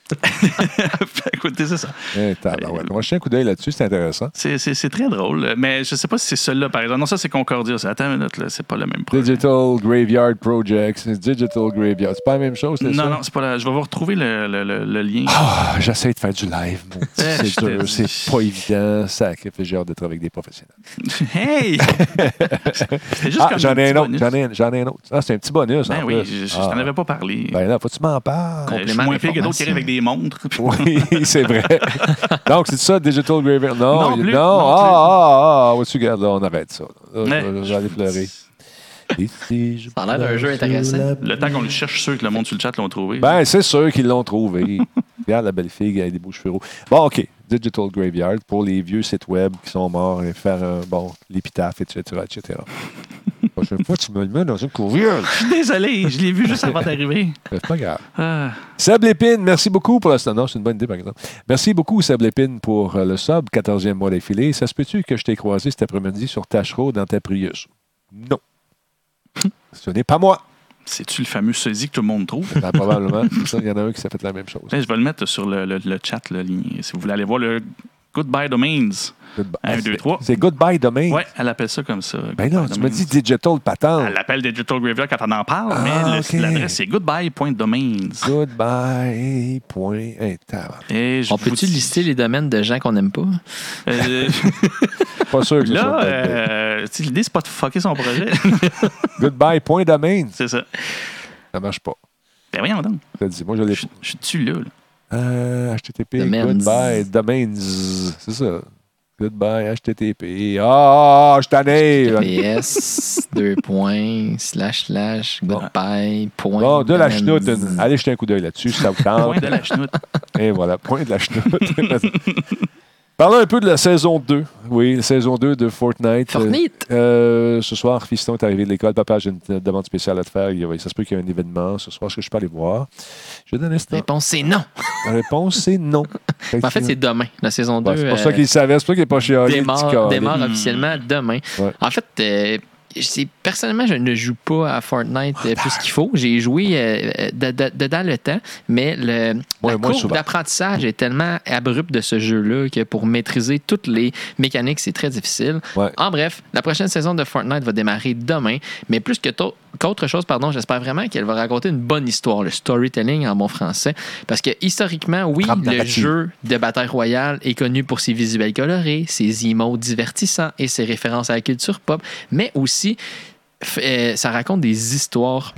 Écoutez, c'est ça. Eh, tabarouette. On va jeter un coup d'œil là-dessus, c'est intéressant. C'est, très drôle. Mais je sais pas si c'est celui-là, par exemple. Non, ça, c'est Concordia. Ça. Attends une minute. C'est pas le même projet. Digital Graveyard Project, c'est Digital Graveyard. C'est pas la même chose, c'est ça? Non, non, c'est pas là. Je vais vous retrouver le, le- le- le lien. Ah, J'essaie de faire du live. Eh, C'est dur, c'est pas évident. Sacré, j'ai hâte d'être avec des professionnels. hey! Juste Ah, j'en ai un autre, j'en ai, un autre. Ah, c'est un petit bonus. Ben en oui, plus. je, je Ah. t'en avais pas parlé. Ben là, faut que tu m'en parles. Euh, complément moins pire que d'autres qui arrivent avec des montres. Oui, c'est vrai. Donc, c'est ça, Digital Graveyard. Non, Non plus, non. non ah, plus. ah, ah, tu regardes, là, on arrête ça. Aller pleurer. Ici, je Ça a l'air d'un jeu intéressant. Le temps qu'on le cherche, sûr que le monde sur le chat l'ont trouvé. Ben, c'est sûr qu'ils l'ont trouvé. Regarde la belle fille avec des beaux cheveux roux. Bon, OK. Digital Graveyard pour les vieux sites web qui sont morts et faire un, bon, l'épitaphe, etc., etc. La prochaine fois, tu me le mets dans une courriel. Je suis désolé, je l'ai vu juste avant d'arriver. C'est pas grave. Ah, Seb Lépine, merci beaucoup pour le Non, c'est une bonne idée, par exemple. Merci beaucoup, Seb Lépine, pour euh, le sub, 14e mois d'affilée. Ça se peut-tu que je t'ai croisé cet après-midi sur Tachereau dans ta Prius? Non. Ce n'est pas moi. C'est-tu le fameux sosie que tout le monde trouve? Ben, probablement. Il y en a un qui s'est fait la même chose. Ben, je vais le mettre sur le, le- le chat, le lien. Si vous voulez aller voir le Goodbye Domains. Goodbye. Un, deux, C'est- trois. C'est Goodbye Domain. Ouais, elle appelle ça comme ça. Ben non, tu m'as Domains. dit Digital Patente. Elle l'appelle Digital Graveyard quand on en parle, Ah, mais l'adresse c'est goodbye.domains. Goodbye. Point. Hey. Et On peut-tu dis- lister les domaines de gens qu'on n'aime pas? Euh, Pas sûr que là, euh, l'idée, c'est pas de fucker son projet. Goodbye. Point domain. c'est ça. Ça marche pas. Ben voyons donc. Dis, moi, l'ai Je je suis dessus là. là. Euh, HTTP, Domains. goodbye, domains. C'est ça. Goodbye, HTTP. Ah, je t'en ai. PS, deux points, slash, slash, goodbye, point. Bon, de la chenoute. Allez jeter un coup d'œil là-dessus, si ça vous Point tente. de la chenoute. Et voilà, point de la chenoute. Parlons un peu de la saison 2. Oui, la saison 2 de Fortnite. Fortnite. Euh, ce soir, Fiston est arrivé de l'école. Papa, j'ai une demande spéciale à te faire. Il Ça se peut qu'il y ait un événement ce soir. Est-ce que je peux aller voir? Je donne un instant. Réponse, c'est non. La réponse, c'est non. En fait, c'est demain. La saison 2 Ouais, c'est pour ça qu'il savait. C'est pour ça qu'il n'est pas petit démarre, démarre officiellement demain. Ouais. En fait, euh, personnellement, je ne joue pas à Fortnite euh, plus qu'il faut. J'ai joué euh, de- de- dedans le temps, mais le, Ouais, la moi, courbe souvent. d'apprentissage est tellement abrupte de ce jeu-là que pour maîtriser toutes les mécaniques, c'est très difficile. Ouais. En bref, la prochaine saison de Fortnite va démarrer demain, mais plus que to- qu'autre chose, pardon, j'espère vraiment qu'elle va raconter une bonne histoire, le storytelling en bon français, parce que historiquement, oui, le jeu de bataille royale est connu pour ses visuels colorés, ses emotes divertissants et ses références à la culture pop, mais aussi euh, ça raconte des histoires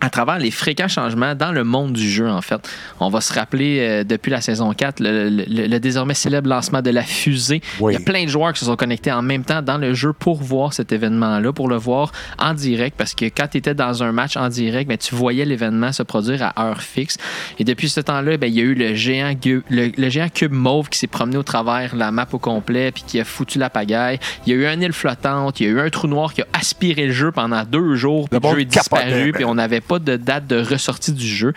à travers les fréquents changements dans le monde du jeu, en fait. On va se rappeler, euh, depuis la saison 4, le, le- le désormais célèbre lancement de la fusée. Oui. Il y a plein de joueurs qui se sont connectés en même temps dans le jeu pour voir cet événement-là, pour le voir en direct, parce que quand tu étais dans un match en direct, ben, tu voyais l'événement se produire à heure fixe. Et depuis ce temps-là, ben, il y a eu le géant, le, le géant cube mauve qui s'est promené au travers la map au complet, puis qui a foutu la pagaille. Il y a eu un île flottante, il y a eu un trou noir qui a aspiré le jeu pendant deux jours, puis Le le, jeu est disparu, puis on n'avait pas de date de ressortie du jeu.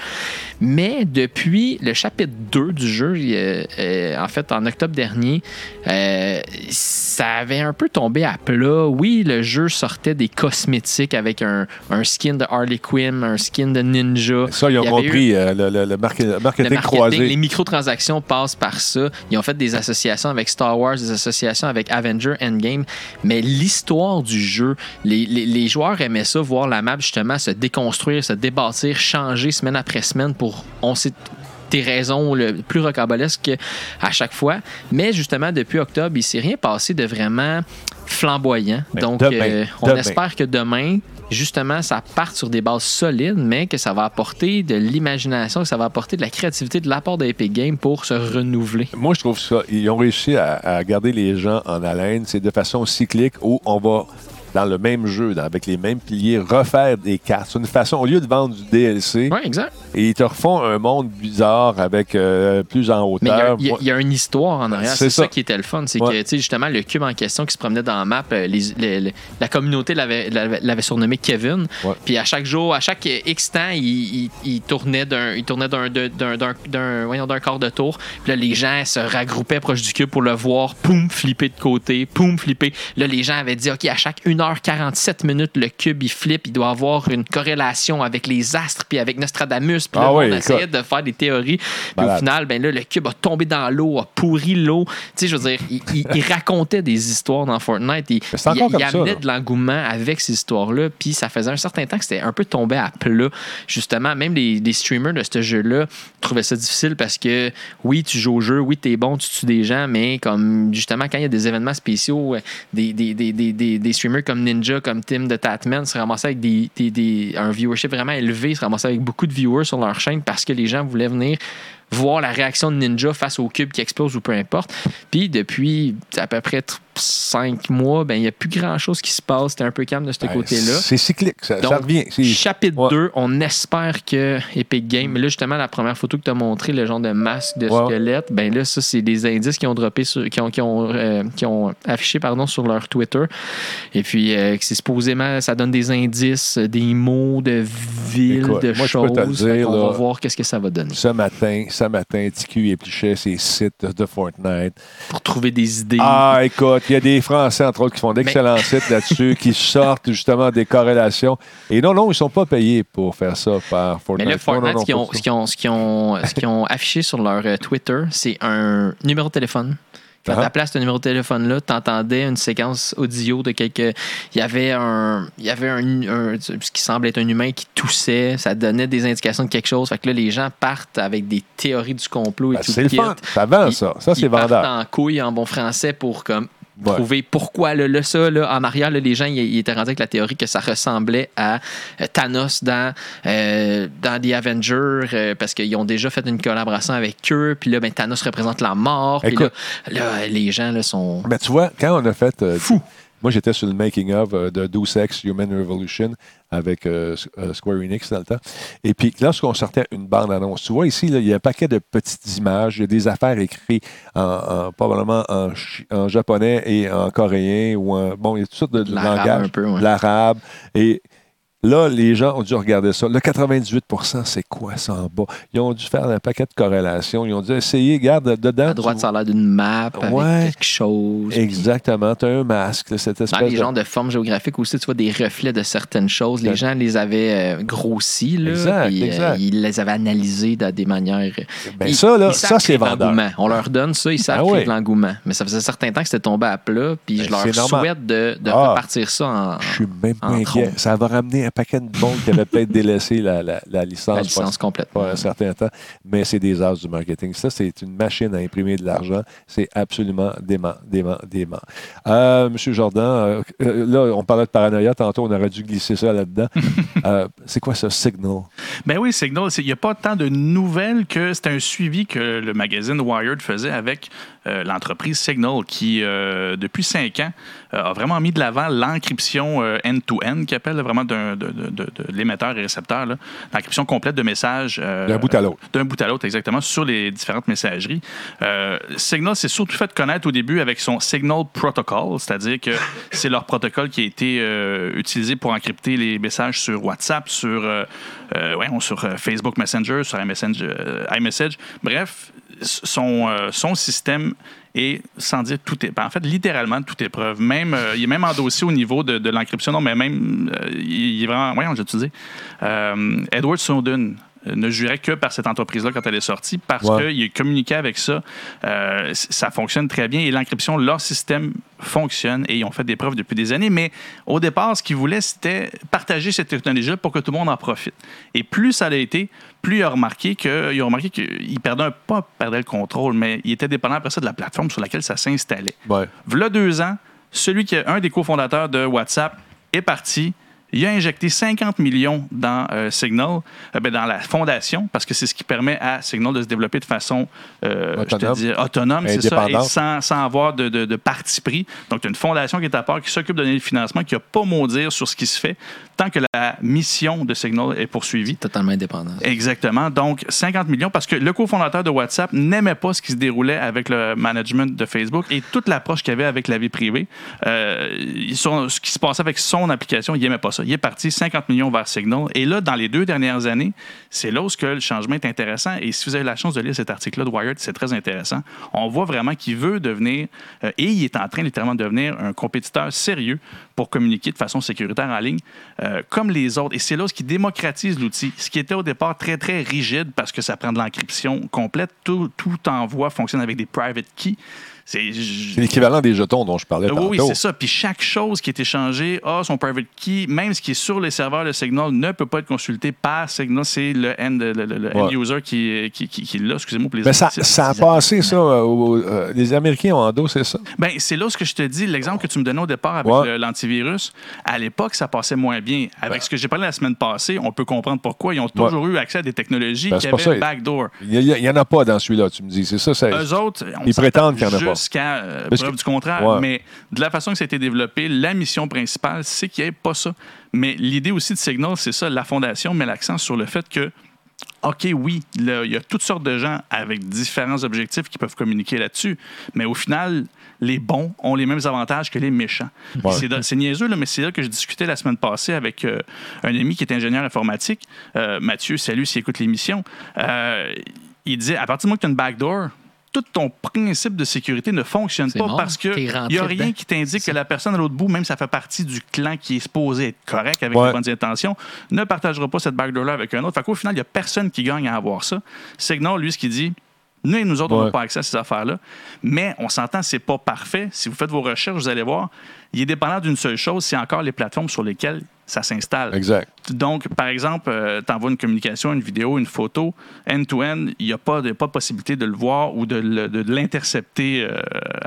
Mais depuis le chapitre 2 du jeu, euh, euh, en fait, en octobre dernier, euh, ça avait un peu tombé à plat. Oui, le jeu sortait des cosmétiques avec un, un skin de Harley Quinn, un skin de Ninja. Ça, ils Il ont eu- compris le, le- le marque- le marketing, marketing, croisé. les microtransactions passent par ça. Ils ont fait des associations avec Star Wars, des associations avec Avenger Endgame. Mais l'histoire du jeu, les, les- les joueurs aimaient ça, voir la map justement se déconstruire, se débâtir, changer semaine après semaine pour, on sait des raisons le plus rocambolesques à chaque fois. Mais justement, depuis octobre, il s'est rien passé de vraiment flamboyant. Mais Donc, demain, euh, on demain. espère que demain, justement, ça parte sur des bases solides, mais que ça va apporter de l'imagination, que ça va apporter de la créativité de la part de Epic Games pour se renouveler. Moi, je trouve ça. Ils ont réussi à, à garder les gens en haleine. C'est de façon cyclique où on va, dans le même jeu, dans- avec les mêmes piliers, refaire des cartes. C'est une façon, au lieu de vendre du DLC, exact. et ils te refont un monde bizarre avec euh, plus en il y hauteur. il y, a- il y a une histoire en arrière. C'est ça. ça. qui était le fun. C'est Ouais. que, tu sais, justement, le cube en question qui se promenait dans la map, euh, les- les- les- la communauté l'avait l'avait- l'avait surnommé Kevin. Ouais. Puis à chaque jour, à chaque X temps, il, il- il tournait d'un il tournait d'un d'un- d'un- d'un- d'un- voyons, d'un quart de tour. Puis là, les gens se regroupaient proche du cube pour le voir, poum, flipper de côté, poum, flipper. Là, les gens avaient dit, OK, à chaque 1h47 minutes, le cube, il flippe, il doit avoir une corrélation avec les astres, puis avec Nostradamus. Puis Ah là, oui, on essayait écoute. de faire des théories. Puis au final, ben là, le cube a tombé dans l'eau, a pourri l'eau. Tu sais, je veux dire, il, il- il racontait des histoires dans Fortnite. Il, il- ça, amenait de l'engouement avec ces histoires-là. Puis ça faisait un certain temps que c'était un peu tombé à plat. Justement, même les, les streamers de ce jeu-là trouvaient ça difficile parce que oui, tu joues au jeu, oui, t'es bon, tu tues des gens, mais comme justement, quand il y a des événements spéciaux, euh, des, des, des, des, des, des streamers comme Ninja, comme Tim de Tatman se ramassaient avec des, un viewership vraiment élevé, se ramassaient avec beaucoup de viewers sur leur chaîne parce que les gens voulaient venir voir la réaction de Ninja face au cube qui explose ou peu importe. Puis depuis à peu près cinq mois, ben il n'y a plus grand-chose qui se passe. C'était un peu calme de ce Ben, côté-là. C'est cyclique, ça, revient. Chapitre Ouais. 2, on espère que Epic Games, mais là justement la première photo que tu as montré, le genre de masque de Ouais. squelette, ben là ça c'est des indices qui ont droppé sur, qui ont, qui ont, euh, qui ont affiché pardon sur leur Twitter. Et puis euh, c'est supposément ça donne des indices, des mots de villes, Écoute, de moi, choses. dire, là. va voir qu'est-ce que ça va donner Ce matin, ce matin, TQ épluchait ses sites de Fortnite. pour trouver des idées. Ah, écoute, il y a des Français, entre autres, qui font d'excellents sites là-dessus, qui sortent justement des corrélations. Et non, non, ils ne sont pas payés pour faire ça par Mais Fortnite. là, Non, Fortnite, non, ce qu'ils pas ont, du tout. ce qu'ils ont, qu'ils ont, qu'ils ont affiché sur leur euh, Twitter, c'est un numéro de téléphone. Quand Ah. tu place ce numéro de téléphone-là, tu entendais une séquence audio de quelques. Il y avait un. Il y avait un, un- Ce qui semble être un humain qui toussait. Ça donnait des indications de quelque chose. Fait que là, les gens partent avec des théories du complot et Ben, tout c'est le fun. Ça vend, ça. Ça, c'est Ils partent vendeur. en couille en bon français pour comme Ouais. trouver pourquoi là, là, ça là, en arrière là, les gens ils, étaient rendus avec la théorie que ça ressemblait à euh, Thanos dans euh, dans The Avengers euh, parce qu'ils ont déjà fait une collaboration avec eux puis là ben, Thanos représente la mort puis là, les gens là, sont Mais tu vois, quand on a fait. Fou. Moi, j'étais sur le making-of euh, de Deus Ex Human Revolution avec euh, euh, Square Enix dans le temps. Et puis, lorsqu'on sortait une bande-annonce, tu vois ici, là, il y a un paquet de petites images, il y a des affaires écrites en, en- probablement en, en japonais et en coréen ou en. Bon, il y a toutes sortes de, de langages. L'arabe. Et là, les gens ont dû regarder ça. Le 98% c'est quoi ça en bas? Ils ont dû faire un paquet de corrélations. Ils ont dû essayer, regarde, dedans. À droite, tu- ça a l'air d'une map avec Ouais. quelque chose. Exactement. Tu as un masque, là, cette espèce Dans les de- genres de formes géographiques aussi, tu vois des reflets de certaines choses. Les gens les avaient euh, grossis, là, Exact, euh, exact. ils les avaient analysés de des manières. Ben Ils- ça, là, ça, c'est vendeur. On leur donne ça, ils savent créer oui. l'engouement. Mais ça faisait un certain temps que c'était tombé à plat, puis Ben, je leur c'est normal. souhaite de, de Ah. repartir ça en, Je suis même pas inquiet. Ça va ramener un paquet de monde qui avait peut-être délaissé la, la- la licence. la licence complète. pour un certain temps, mais c'est des as du marketing. Ça, c'est une machine à imprimer de l'argent. C'est absolument dément, dément, dément. Euh, Monsieur Jordan, euh, euh, là, on parlait de paranoïa. Tantôt, on aurait dû glisser ça là-dedans. Euh, c'est quoi ce signal? Ben oui, Signal, il n'y a pas tant de nouvelles que c'est un suivi que le magazine Wired faisait avec euh, l'entreprise Signal qui, euh, depuis cinq ans, euh, a vraiment mis de l'avant l'encryption euh, end-to-end, qui appelle vraiment d'un- de, l'émetteur et récepteur, là. l'encryption complète de messages. euh, D'un bout à l'autre. D'un bout à l'autre, exactement, sur les différentes messageries. Euh, Signal s'est surtout fait connaître au début avec son Signal Protocol, c'est-à-dire que c'est leur protocole qui a été euh, utilisé pour encrypter les messages sur WhatsApp, sur, ouais, sur Facebook Messenger, sur iMessage, iMessage. Bref, son, son système est, sans dire tout est, ben, en fait, littéralement toute épreuve. Même, euh, il est même endossé au niveau de, l'encryption, non, mais même, euh, il, est vraiment, voyons, j'ai utilisé. Euh, Edward Snowden ne jurait que par cette entreprise-là quand elle est sortie parce Ouais. qu'il communiquait avec ça. Euh, ça fonctionne très bien et l'encryption, leur système fonctionne et ils ont fait des preuves depuis des années. Mais au départ, ce qu'ils voulaient, c'était partager cette technologie-là pour que tout le monde en profite. Et plus ça a été, plus ils ont remarqué qu'ils perdaient un, pas perdaient le contrôle, mais ils étaient dépendants après ça de la plateforme sur laquelle ça s'installait. Ouais. V'là deux ans, celui qui est un des cofondateurs de WhatsApp est parti. Il a injecté 50 millions dans euh, Signal, euh, ben, dans la fondation, parce que c'est ce qui permet à Signal de se développer de façon euh, je te Autonome. dis, autonome, c'est ça, et Indépendante. sans, sans avoir de, de, de parti pris. Donc, tu as une fondation qui est à part, qui s'occupe de donner le financement, qui n'a pas mot à dire sur ce qui se fait, tant que la mission de Signal est poursuivie. Totalement indépendant. Exactement. Donc, 50 millions parce que le cofondateur de WhatsApp n'aimait pas ce qui se déroulait avec le management de Facebook et toute l'approche qu'il avait avec la vie privée. Euh, ils sont- ce qui se passait avec son application, il n'aimait pas ça. Il est parti 50 millions vers Signal. Et là, dans les deux dernières années, c'est là où le changement est intéressant. Et si vous avez la chance de lire cet article-là de Wired, c'est très intéressant. On voit vraiment qu'il veut devenir, euh, et il est en train littéralement de devenir un compétiteur sérieux pour communiquer de façon sécuritaire en ligne, euh, comme les autres. Et c'est là ce qui démocratise l'outil. Ce qui était au départ très, très rigide parce que ça prend de l'encryption complète. Tout, tout envoi fonctionne avec des private keys. C'est C'est l'équivalent des jetons dont je parlais euh, tantôt. Oui, oui, c'est ça. Puis chaque chose qui est échangée a son private key. Même ce qui est sur les serveurs de Signal ne peut pas être consulté par Signal. C'est le end, le, le- le end user qui, qui, qui, qui l'a. Excusez-moi pour les Mais ça, ça a passé, ça. euh, euh, les Américains ont endossé ça. Ben, c'est là ce que je te dis, l'exemple que tu me donnais au départ avec Ouais. l'antivirus. À l'époque, ça passait moins bien. Avec ce que j'ai parlé la semaine passée, on peut comprendre pourquoi. Ils ont toujours eu accès à des technologies Ben, qui c'est avaient backdoor. Il n'y en a pas dans celui-là, tu me dis. C'est ça. c'est- Eux autres, on Ils prétendent qu'il y en a pas. Jusqu'à euh, preuve que- du contraire. Ouais. Mais de la façon que ça a été développé, la mission principale, c'est qu'il n'y ait pas ça. Mais l'idée aussi de Signal, c'est ça. La fondation met l'accent sur le fait que OK, oui, il y a toutes sortes de gens avec différents objectifs qui peuvent communiquer là-dessus, mais au final, les bons ont les mêmes avantages que les méchants. Ouais. C'est niaiseux, là, mais c'est là que je discutais la semaine passée avec euh, un ami qui est ingénieur informatique, euh, Mathieu, salut s'il écoute l'émission. Euh, il disait, à partir du moment que tu as une backdoor, tout ton principe de sécurité ne fonctionne pas mort. parce que T'es il rentré n'y a rien dedans. qui t'indique que la personne à l'autre bout, même si ça fait partie du clan qui est supposé être correct avec Ouais. les bonnes intentions, ne partagera pas cette backdoor-là avec un autre. Fait qu'au final, il n'y a personne qui gagne à avoir ça. Signal, lui, ce qu'il dit, nous et nous autres, on n'a pas accès à ces affaires-là. Mais on s'entend, c'est pas parfait. Si vous faites vos recherches, vous allez voir, il est dépendant d'une seule chose, c'est encore les plateformes sur lesquelles ça s'installe. Exact. Donc, par exemple, tu envoies une communication, une vidéo, une photo, end-to-end, il n'y a pas de, pas de possibilité de le voir ou de, le- de l'intercepter euh,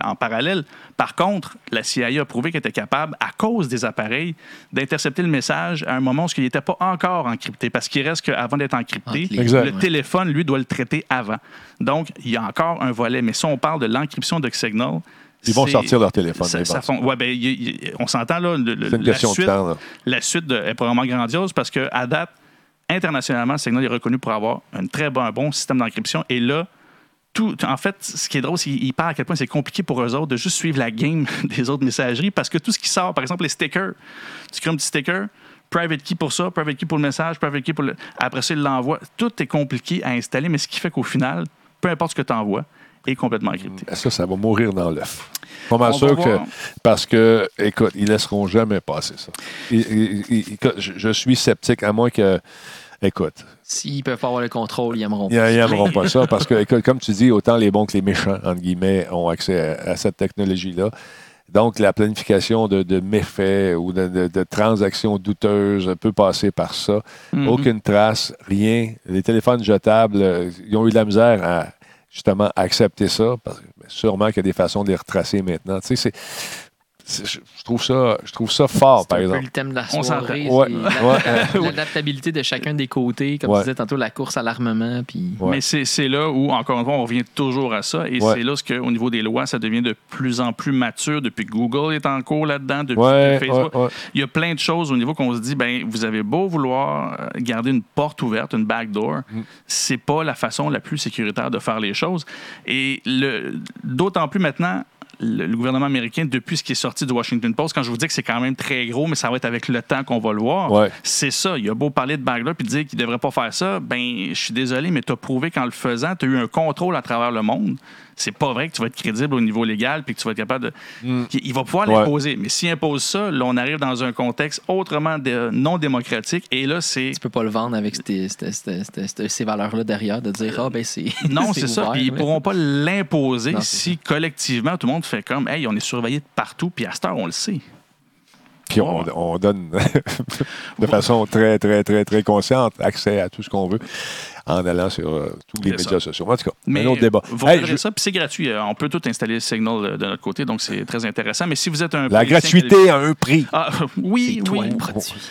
en parallèle. Par contre, la CIA a prouvé qu'elle était capable, à cause des appareils, d'intercepter le message à un moment où il n'était pas encore encrypté. Parce qu'il reste qu'avant d'être encrypté, le téléphone, lui, doit le traiter avant. Donc, il y a encore un volet. Mais si on parle de l'encryption de Signal, Ils vont sortir leur téléphone. Ça, ouais, ben, y- y- on s'entend là. le- une la question de suite, temps. là. la suite de- est probablement grandiose parce qu'à date, internationalement, Signal est reconnu pour avoir un très bon, un bon système d'encryption. Et là, tout, en fait, ce qui est drôle, c'est qu'il parle à quel point c'est compliqué pour eux autres de juste suivre la game des autres messageries parce que tout ce qui sort, par exemple, les stickers, tu crées un petit sticker, private key pour ça, private key pour le message, private key pour le. Après ça, il l'envoie. Tout est compliqué à installer, mais ce qui fait qu'au final, peu importe ce que tu envoies, est complètement encrypté. Ça, ça va mourir dans l'œuf. Pas mal On sûr que. Parce que, écoute, ils laisseront jamais passer ça. Ils- ils- ils- écoute, je, je suis sceptique, à moins que. Écoute, S'ils peuvent pas avoir le contrôle, ils aimeront ils n'aimeront pas ça parce que, écoute, comme tu dis, autant les bons que les méchants, entre guillemets, ont accès à, à cette technologie-là. Donc, la planification de, de méfaits ou de, de- de transactions douteuses peut passer par ça. Mhm. Aucune trace, rien. Les téléphones jetables, euh, ils ont eu de la misère à justement accepter ça. Parce que ben, sûrement qu'il y a des façons de les retracer maintenant. Tu sais, je, trouve ça, je trouve ça fort, par un peu exemple. le thème de la soirée. Ouais, ouais. L'adaptabilité de chacun des côtés, comme Ouais. tu disais tantôt, la course à l'armement. Puis... Ouais. Mais c'est c'est là où, encore une fois, on revient toujours à ça. Et Ouais. c'est là ce que, au niveau des lois, ça devient de plus en plus mature depuis que Google est en cours là-dedans, depuis Ouais, que Facebook. ouais, ouais. Il y a plein de choses au niveau qu'on se dit, ben, vous avez beau vouloir euh, garder une porte ouverte, une backdoor, Mm. c'est pas la façon la plus sécuritaire de faire les choses. Et le- d'autant plus maintenant, le, le gouvernement américain, depuis ce qui est sorti du Washington Post, quand je vous dis que c'est quand même très gros, mais ça va être avec le temps qu'on va le voir, Ouais. c'est ça. Il a beau parler de backdoor puis dire qu'il devrait pas faire ça, ben, je suis désolé, mais tu as prouvé qu'en le faisant, tu as eu un contrôle à travers le monde. C'est pas vrai que tu vas être crédible au niveau légal puis que tu vas être capable de. Il va pouvoir Mm. Ouais. l'imposer. Mais s'il impose ça, là, on arrive dans un contexte autrement non démocratique. Et là, c'est. Tu peux pas le vendre avec ces, ces- ces- ces- ces valeurs-là derrière, de dire, ah, ben c'est. Non, c'est ça. Puis ils pourront pas l'imposer si collectivement tout le monde fait comme, hey, on est surveillé de partout. Puis à cette heure, on le sait. Puis on, on donne de façon très, très, très, très consciente accès à tout ce qu'on veut en allant sur euh, tous les médias ça. sociaux. En tout cas, Mais un autre débat. Vous Hey, je- ça, puis c'est gratuit. Euh, On peut tout installer Signal euh, de notre côté, donc c'est très intéressant. Mais si vous êtes un la gratuité a un prix. Ah, oui, oui.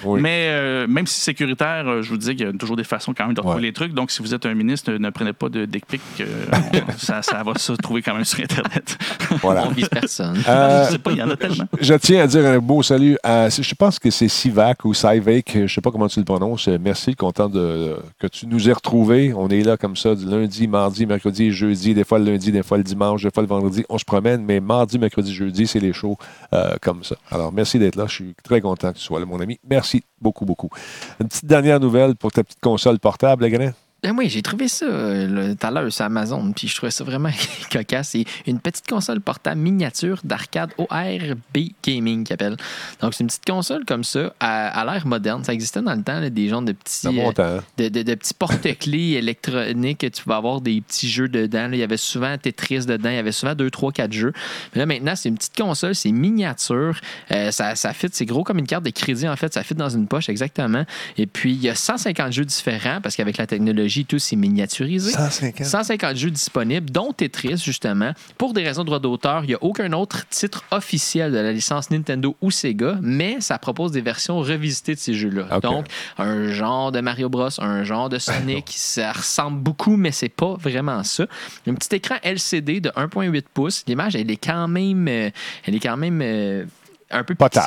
Oui. Mais euh, même si c'est sécuritaire, euh, je vous dis qu'il y a toujours des façons quand même de retrouver Ouais. les trucs. Donc, si vous êtes un ministre, ne prenez pas de dick pic. euh, ça, ça va se trouver quand même sur Internet. Voilà. On vise personne. Euh, je sais pas, il y en a tellement. Je tiens à dire un beau salut à. Je pense que c'est Sivac ou Sivak, je ne sais pas comment tu le prononces. Merci, content de, que tu nous aies retrouvés. On est là comme ça du lundi, mardi, mercredi, jeudi, des fois le lundi, des fois le dimanche, des fois le vendredi. On se promène, mais mardi, mercredi, jeudi, c'est les shows euh, comme ça. Alors, merci d'être là. Je suis très content que tu sois là, mon ami. Merci beaucoup, beaucoup. Une petite dernière nouvelle pour ta petite console portable, Legrand. Ben oui, j'ai trouvé ça tout à l'heure sur Amazon, puis je trouvais ça vraiment cocasse. C'est une petite console portable miniature d'arcade ORB Gaming qui appelle. Donc, c'est une petite console comme ça, à, à l'ère moderne. Ça existait dans le temps, là, des genres de petits, monte, euh, hein? de, de- de petits porte-clés électroniques. que Tu vas avoir des petits jeux dedans. là. Il y avait souvent Tetris dedans. Il y avait souvent 2, 3, 4 jeux. Mais là, maintenant, c'est une petite console, c'est miniature. Euh, ça, ça fit, c'est gros comme une carte de crédit, en fait. Ça fit dans une poche, exactement. Et puis, il y a 150 jeux différents parce qu'avec la technologie, tout c'est miniaturisé. 150. 150 jeux disponibles, dont Tetris, justement. Pour des raisons de droit d'auteur, il n'y a aucun autre titre officiel de la licence Nintendo ou Sega, mais ça propose des versions revisitées de ces jeux-là. Donc, un genre de Mario Bros, un genre de Sonic, ça ressemble beaucoup, mais c'est pas vraiment ça. Un petit écran LCD de 1.8 pouces. L'image, elle est quand même, euh, elle est quand même euh, un peu Potable.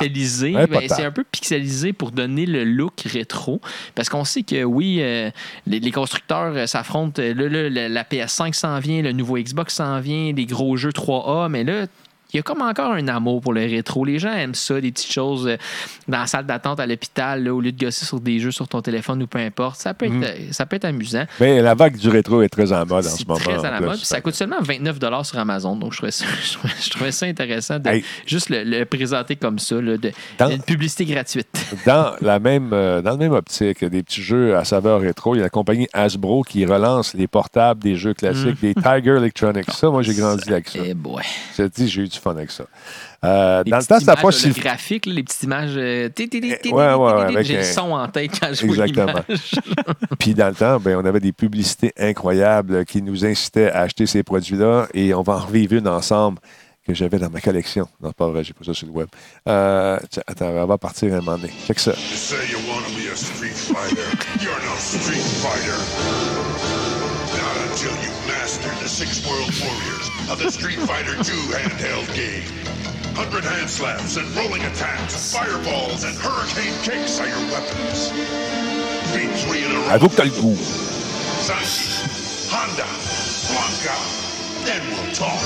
Ouais, Ben, c'est un peu pixelisé pour donner le look rétro. Parce qu'on sait que oui, euh, les, les constructeurs euh, s'affrontent. Euh, Là, là, la PS5 s'en vient, le nouveau Xbox s'en vient, les gros jeux 3A, mais là, il y a comme encore un amour pour le rétro. Les gens aiment ça, des petites choses euh, dans la salle d'attente à l'hôpital, là, au lieu de gosser sur des jeux sur ton téléphone ou peu importe. Ça peut être, euh, ça peut être amusant. Mais la vague du rétro est très en mode en ce moment. très à en la mode. Puis ça coûte seulement 29 sur Amazon. Donc, je trouvais ça, je trouvais, je trouvais ça intéressant de Hey. juste le, le présenter comme ça, là, de, Dans- une publicité gratuite. Dans la même, euh, dans même optique, des petits jeux à saveur rétro, il y a la compagnie Hasbro qui relance les portables des jeux classiques, des Tiger Electronics. Ça, moi, j'ai grandi avec ça. Eh boy. Je te dis, j'ai eu du fun avec ça. Euh, dans le temps, c'était pas si. le graphique, là, les petites images. euh, Ouais, ouais, J'ai un- le son en tête quand je vois Exactement. l'image. Puis dans le temps, ben, on avait des publicités incroyables qui nous incitaient à acheter ces produits-là et on va en revivre une ensemble que j'avais dans ma collection. Non, pas vrai, j'ai pas ça sur le web. Euh, tiens, attends, on va partir un moment donné. Check ça. You say you want to be a street fighter. You're no street fighter. Six world warriors of the Street Fighter II handheld game. Hundred hand slaps and rolling attacks, fireballs and hurricane kicks are your weapons. Beat three in a row. T'as le Honda, Blanca. Then we'll talk.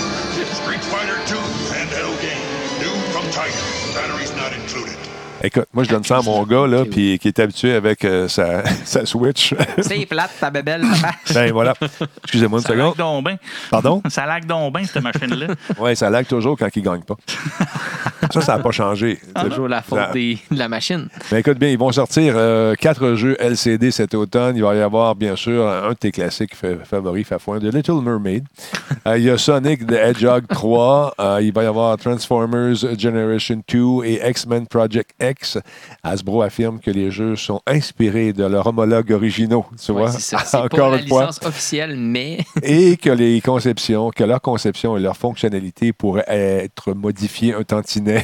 Street Fighter II handheld game. New from Tiger. Batteries not included. Écoute, moi, je donne ça à mon gars, là, puis qui est habitué avec euh, sa, sa Switch. C'est plate, ta bébelle, ben voilà. Excusez-moi une Ça lag seconde. donc bien. Pardon? Ça lag donc bien, cette machine-là. Oui, ça lag toujours quand il gagne pas. Ça, ça n'a pas changé. Toujours la faute Ça- des- de la machine. Mais écoute bien, ils vont sortir euh, quatre jeux LCD cet automne. Il va y avoir, bien sûr, un de tes classiques fa- favoris, Fafouin, de Little Mermaid. Euh, il y a Sonic the Hedgehog 3. Euh, il va y avoir Transformers Generation 2 et X-Men Project X. Hasbro affirme que les jeux sont inspirés de leurs homologues originaux. Tu Ouais, vois? c'est Encore pas la une fois. licence officielle, mais et que les conceptions, que leur conception et leur fonctionnalité pourraient être modifiées un tantinet.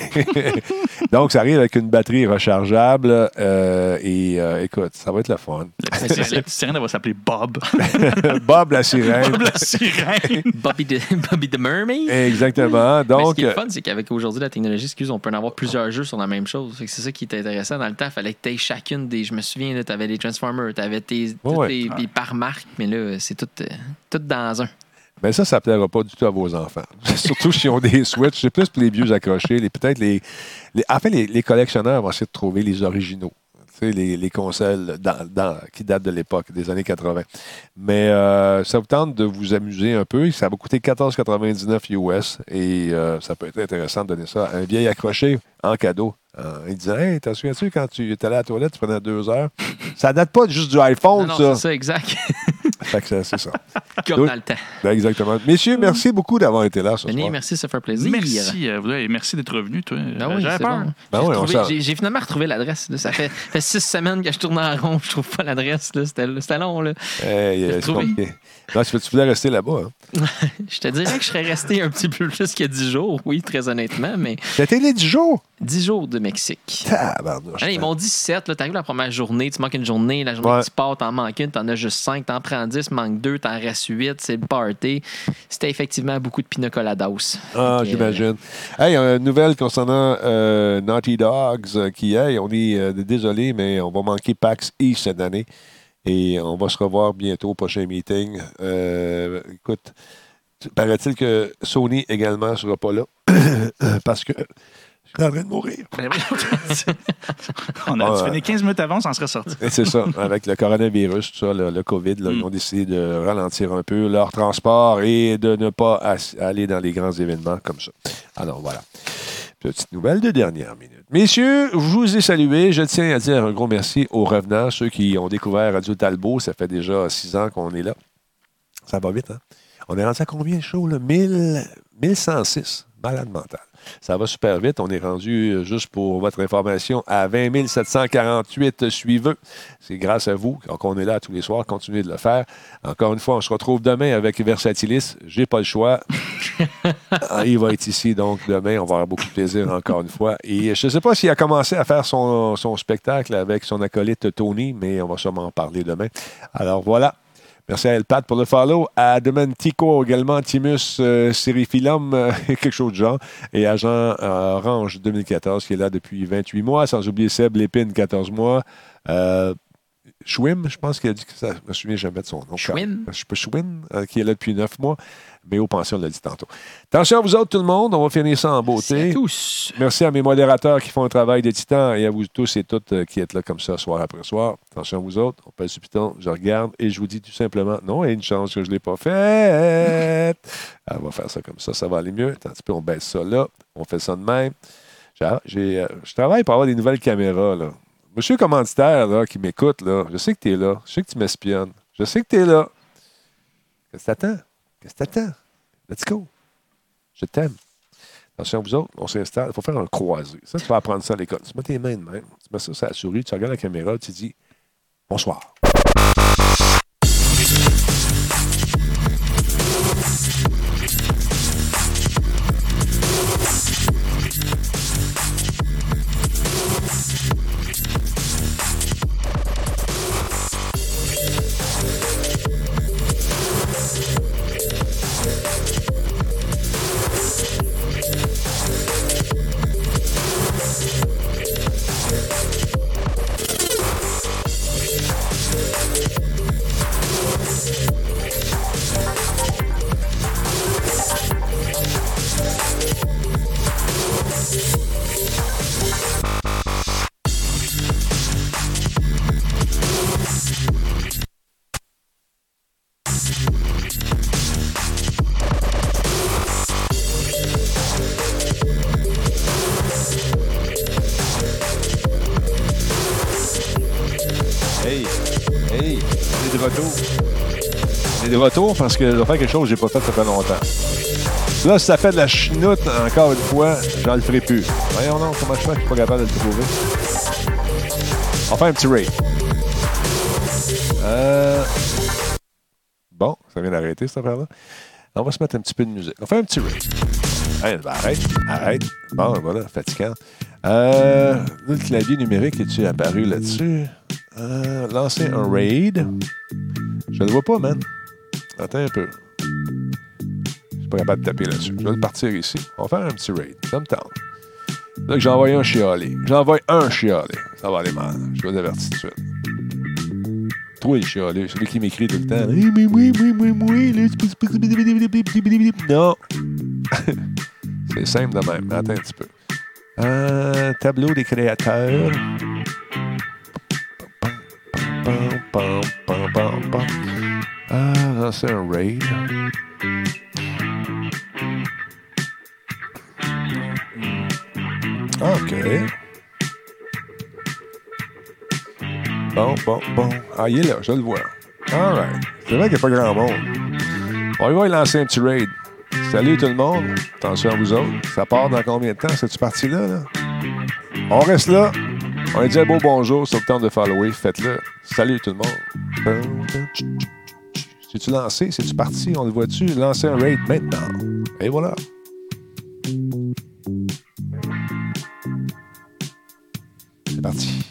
Donc, ça arrive avec une batterie rechargeable euh, et euh, écoute, ça va être le fun. La petite sirène- la petite sirène, elle va s'appeler Bob. Bob la sirène. Bob la sirène. Bobby the, Bobby the Mermaid. Exactement. Mais ce Donc, qui est le fun, c'est qu'avec aujourd'hui la technologie, excuse, on peut en avoir plusieurs jeux sur la même chose. C'est ça qui est intéressant. Dans le temps, il fallait que tu aies chacune des. Je me souviens, tu avais les Transformers, tu avais tes, toutes Ouais. les, les par marque, mais là, c'est tout, euh, tout dans un. mais ça, ça ne plaira pas du tout à vos enfants. Surtout s'ils ont des Switch. C'est plus pour les vieux accrochés. Les, Peut-être les, les. En fait, les, les collectionneurs vont essayer de trouver les originaux. Les, les consoles dans- dans- qui datent de l'époque, des années 80. Mais euh, ça vous tente de vous amuser un peu. Ça va coûter 14,99 US et euh, ça peut être intéressant de donner ça à un vieil accroché en cadeau. En disant Hey, t'as souviens-tu quand tu étais allé à la toilette, tu prenais deux heures? Ça date pas juste du Non, iPhone, non, ça. c'est ça, exact. Fait que c'est ça. Comme dans le temps. Ben, exactement. Messieurs, merci beaucoup d'avoir été là ce Denis, soir. merci, ça fait plaisir. Merci, euh, vous et merci d'être revenu, toi. Ben Euh, oui, J'avais c'est peur. bon. Ben J'ai oui, retrouvé- finalement retrouvé l'adresse. là. Ça fait, fait six semaines que je tourne en rond, je trouve pas l'adresse. là. C'était, c'était long. Là. Hey, euh, J'ai c'est retrouvé. Non, tu, voulais rester là-bas. Hein? Je te dirais que je serais resté un petit peu plus que 10 jours, oui, très honnêtement, mais C'était les 10 jours? 10 jours de Mexique. Tabarnouche. Allez, ils m'ont dit 7. T'arrives la première journée, tu manques une journée. La journée Ouais. que tu pars, t'en manques une, t'en as juste 5. T'en prends 10, manques 2, t'en restes 8. C'est le party. C'était effectivement beaucoup de pina coladas. Ah, que, j'imagine. Hey, une nouvelle concernant euh, Naughty Dogs euh, qui est, on est euh, désolé, mais on va manquer PAX East cette année. Et on va se revoir bientôt au prochain meeting. Euh, écoute, paraît-il que Sony également ne sera pas là parce que je suis en train de mourir. Ben. On a Ah, fini 15 minutes avant, on s'en serait sorti. C'est ça, avec le coronavirus, tout ça, le, le COVID, là, ils ont décidé de ralentir un peu leur transport et de ne pas as- aller dans les grands événements comme ça. Alors voilà. Petite nouvelle de dernière minute. Messieurs, je vous ai salué. Je tiens à dire un gros merci aux revenants, ceux qui ont découvert Radio Talbot. Ça fait déjà six ans qu'on est là. Ça va vite, hein? On est rendu à combien de shows, là? 1000 1106. Malade mental. Ça va super vite. On est rendu, euh, juste pour votre information, à 20 748 suiveux. C'est grâce à vous qu'on est là tous les soirs. Continuez de le faire. Encore une fois, on se retrouve demain avec Versatilis. J'ai pas le choix. Ah, Il va être ici, donc demain, on va avoir beaucoup de plaisir encore une fois. Et je ne sais pas s'il a commencé à faire son, son spectacle avec son acolyte Tony, mais on va sûrement en parler demain. Alors voilà. Merci à Elpat pour le follow. À Tico également, Timus euh, Serifilum, euh, quelque chose de genre. Et Agent euh, Orange 2014 qui est là depuis 28 mois. Sans oublier Seb Lépine, 14 mois. Euh, Schwim, je pense qu'il a dit que ça. Je me souviens jamais de son nom. Schwinn? Je peux Schwinn, euh, qui est là depuis 9 mois. Mais au pension, on l'a dit tantôt. Attention à vous autres, tout le monde. On va finir ça en Merci beauté. à tous. Merci à mes modérateurs qui font un travail de titan et à vous tous et toutes euh, qui êtes là comme ça soir après soir. Attention à vous autres. On pèse sur piton, je regarde et je vous dis tout simplement non, il y a une chance que je ne l'ai pas fait. Ah, on va faire ça comme ça, ça va aller mieux. Attends un petit peu, on baisse ça là. On fait ça de même. J'ai, euh, je travaille pour avoir des nouvelles caméras. Là. Monsieur commanditaire là, qui m'écoute, là, je sais que tu es là. Je sais que tu m'espionnes. Je sais que tu es là. Qu'est-ce que t'attends? Qu'est-ce que t'attends? Let's go. Je t'aime. Attention, vous autres, on s'installe. Il faut faire un croisé. Ça, tu vas apprendre ça à l'école. Tu mets tes mains de même. Tu mets ça sur la souris, tu regardes la caméra, tu dis bonsoir. Parce que je vais faire quelque chose que j'ai pas fait ça fait longtemps. Là, si ça fait de la chenoute, encore une fois, j'en le ferai plus. Voyons non, comment je fais je suis pas capable de le trouver. On faire un petit raid. Euh... Bon, ça vient d'arrêter cette affaire-là. On va se mettre un petit peu de musique. On faire un petit raid. Ben, arrête, arrête. Bon, voilà, fatigant. Euh, le clavier numérique, est-tu apparu là-dessus? Euh, lancer un raid. Je le vois pas, man. Attends un peu. Je suis pas capable de taper là-dessus. Je vais le partir ici. On va faire un petit raid. Ça me tente. Là, que j'ai envoyé un chialé. J'ai envoyé un chialé. Ça va aller mal. Je vous avertis tout de suite. Toi, le chialé. Celui qui m'écrit tout le temps. Oui, oui, oui, oui, Non. C'est simple de même. Attends un petit peu. Euh, tableau des créateurs. Pam, là, c'est un raid. OK. Bon, bon, bon. Ah, il est là, je le vois. All right. C'est vrai qu'il n'y a pas grand monde. On va y lancer un petit raid. Salut tout le monde. Attention à vous autres. Ça part dans combien de temps, cette partie-là? Là? On reste là. On a dit un beau bonjour sur le temps de follower. Faites-le. Salut tout le monde. C'est-tu lancé? C'est-tu parti? On le voit-tu? Lancer un raid maintenant. Et voilà. C'est parti.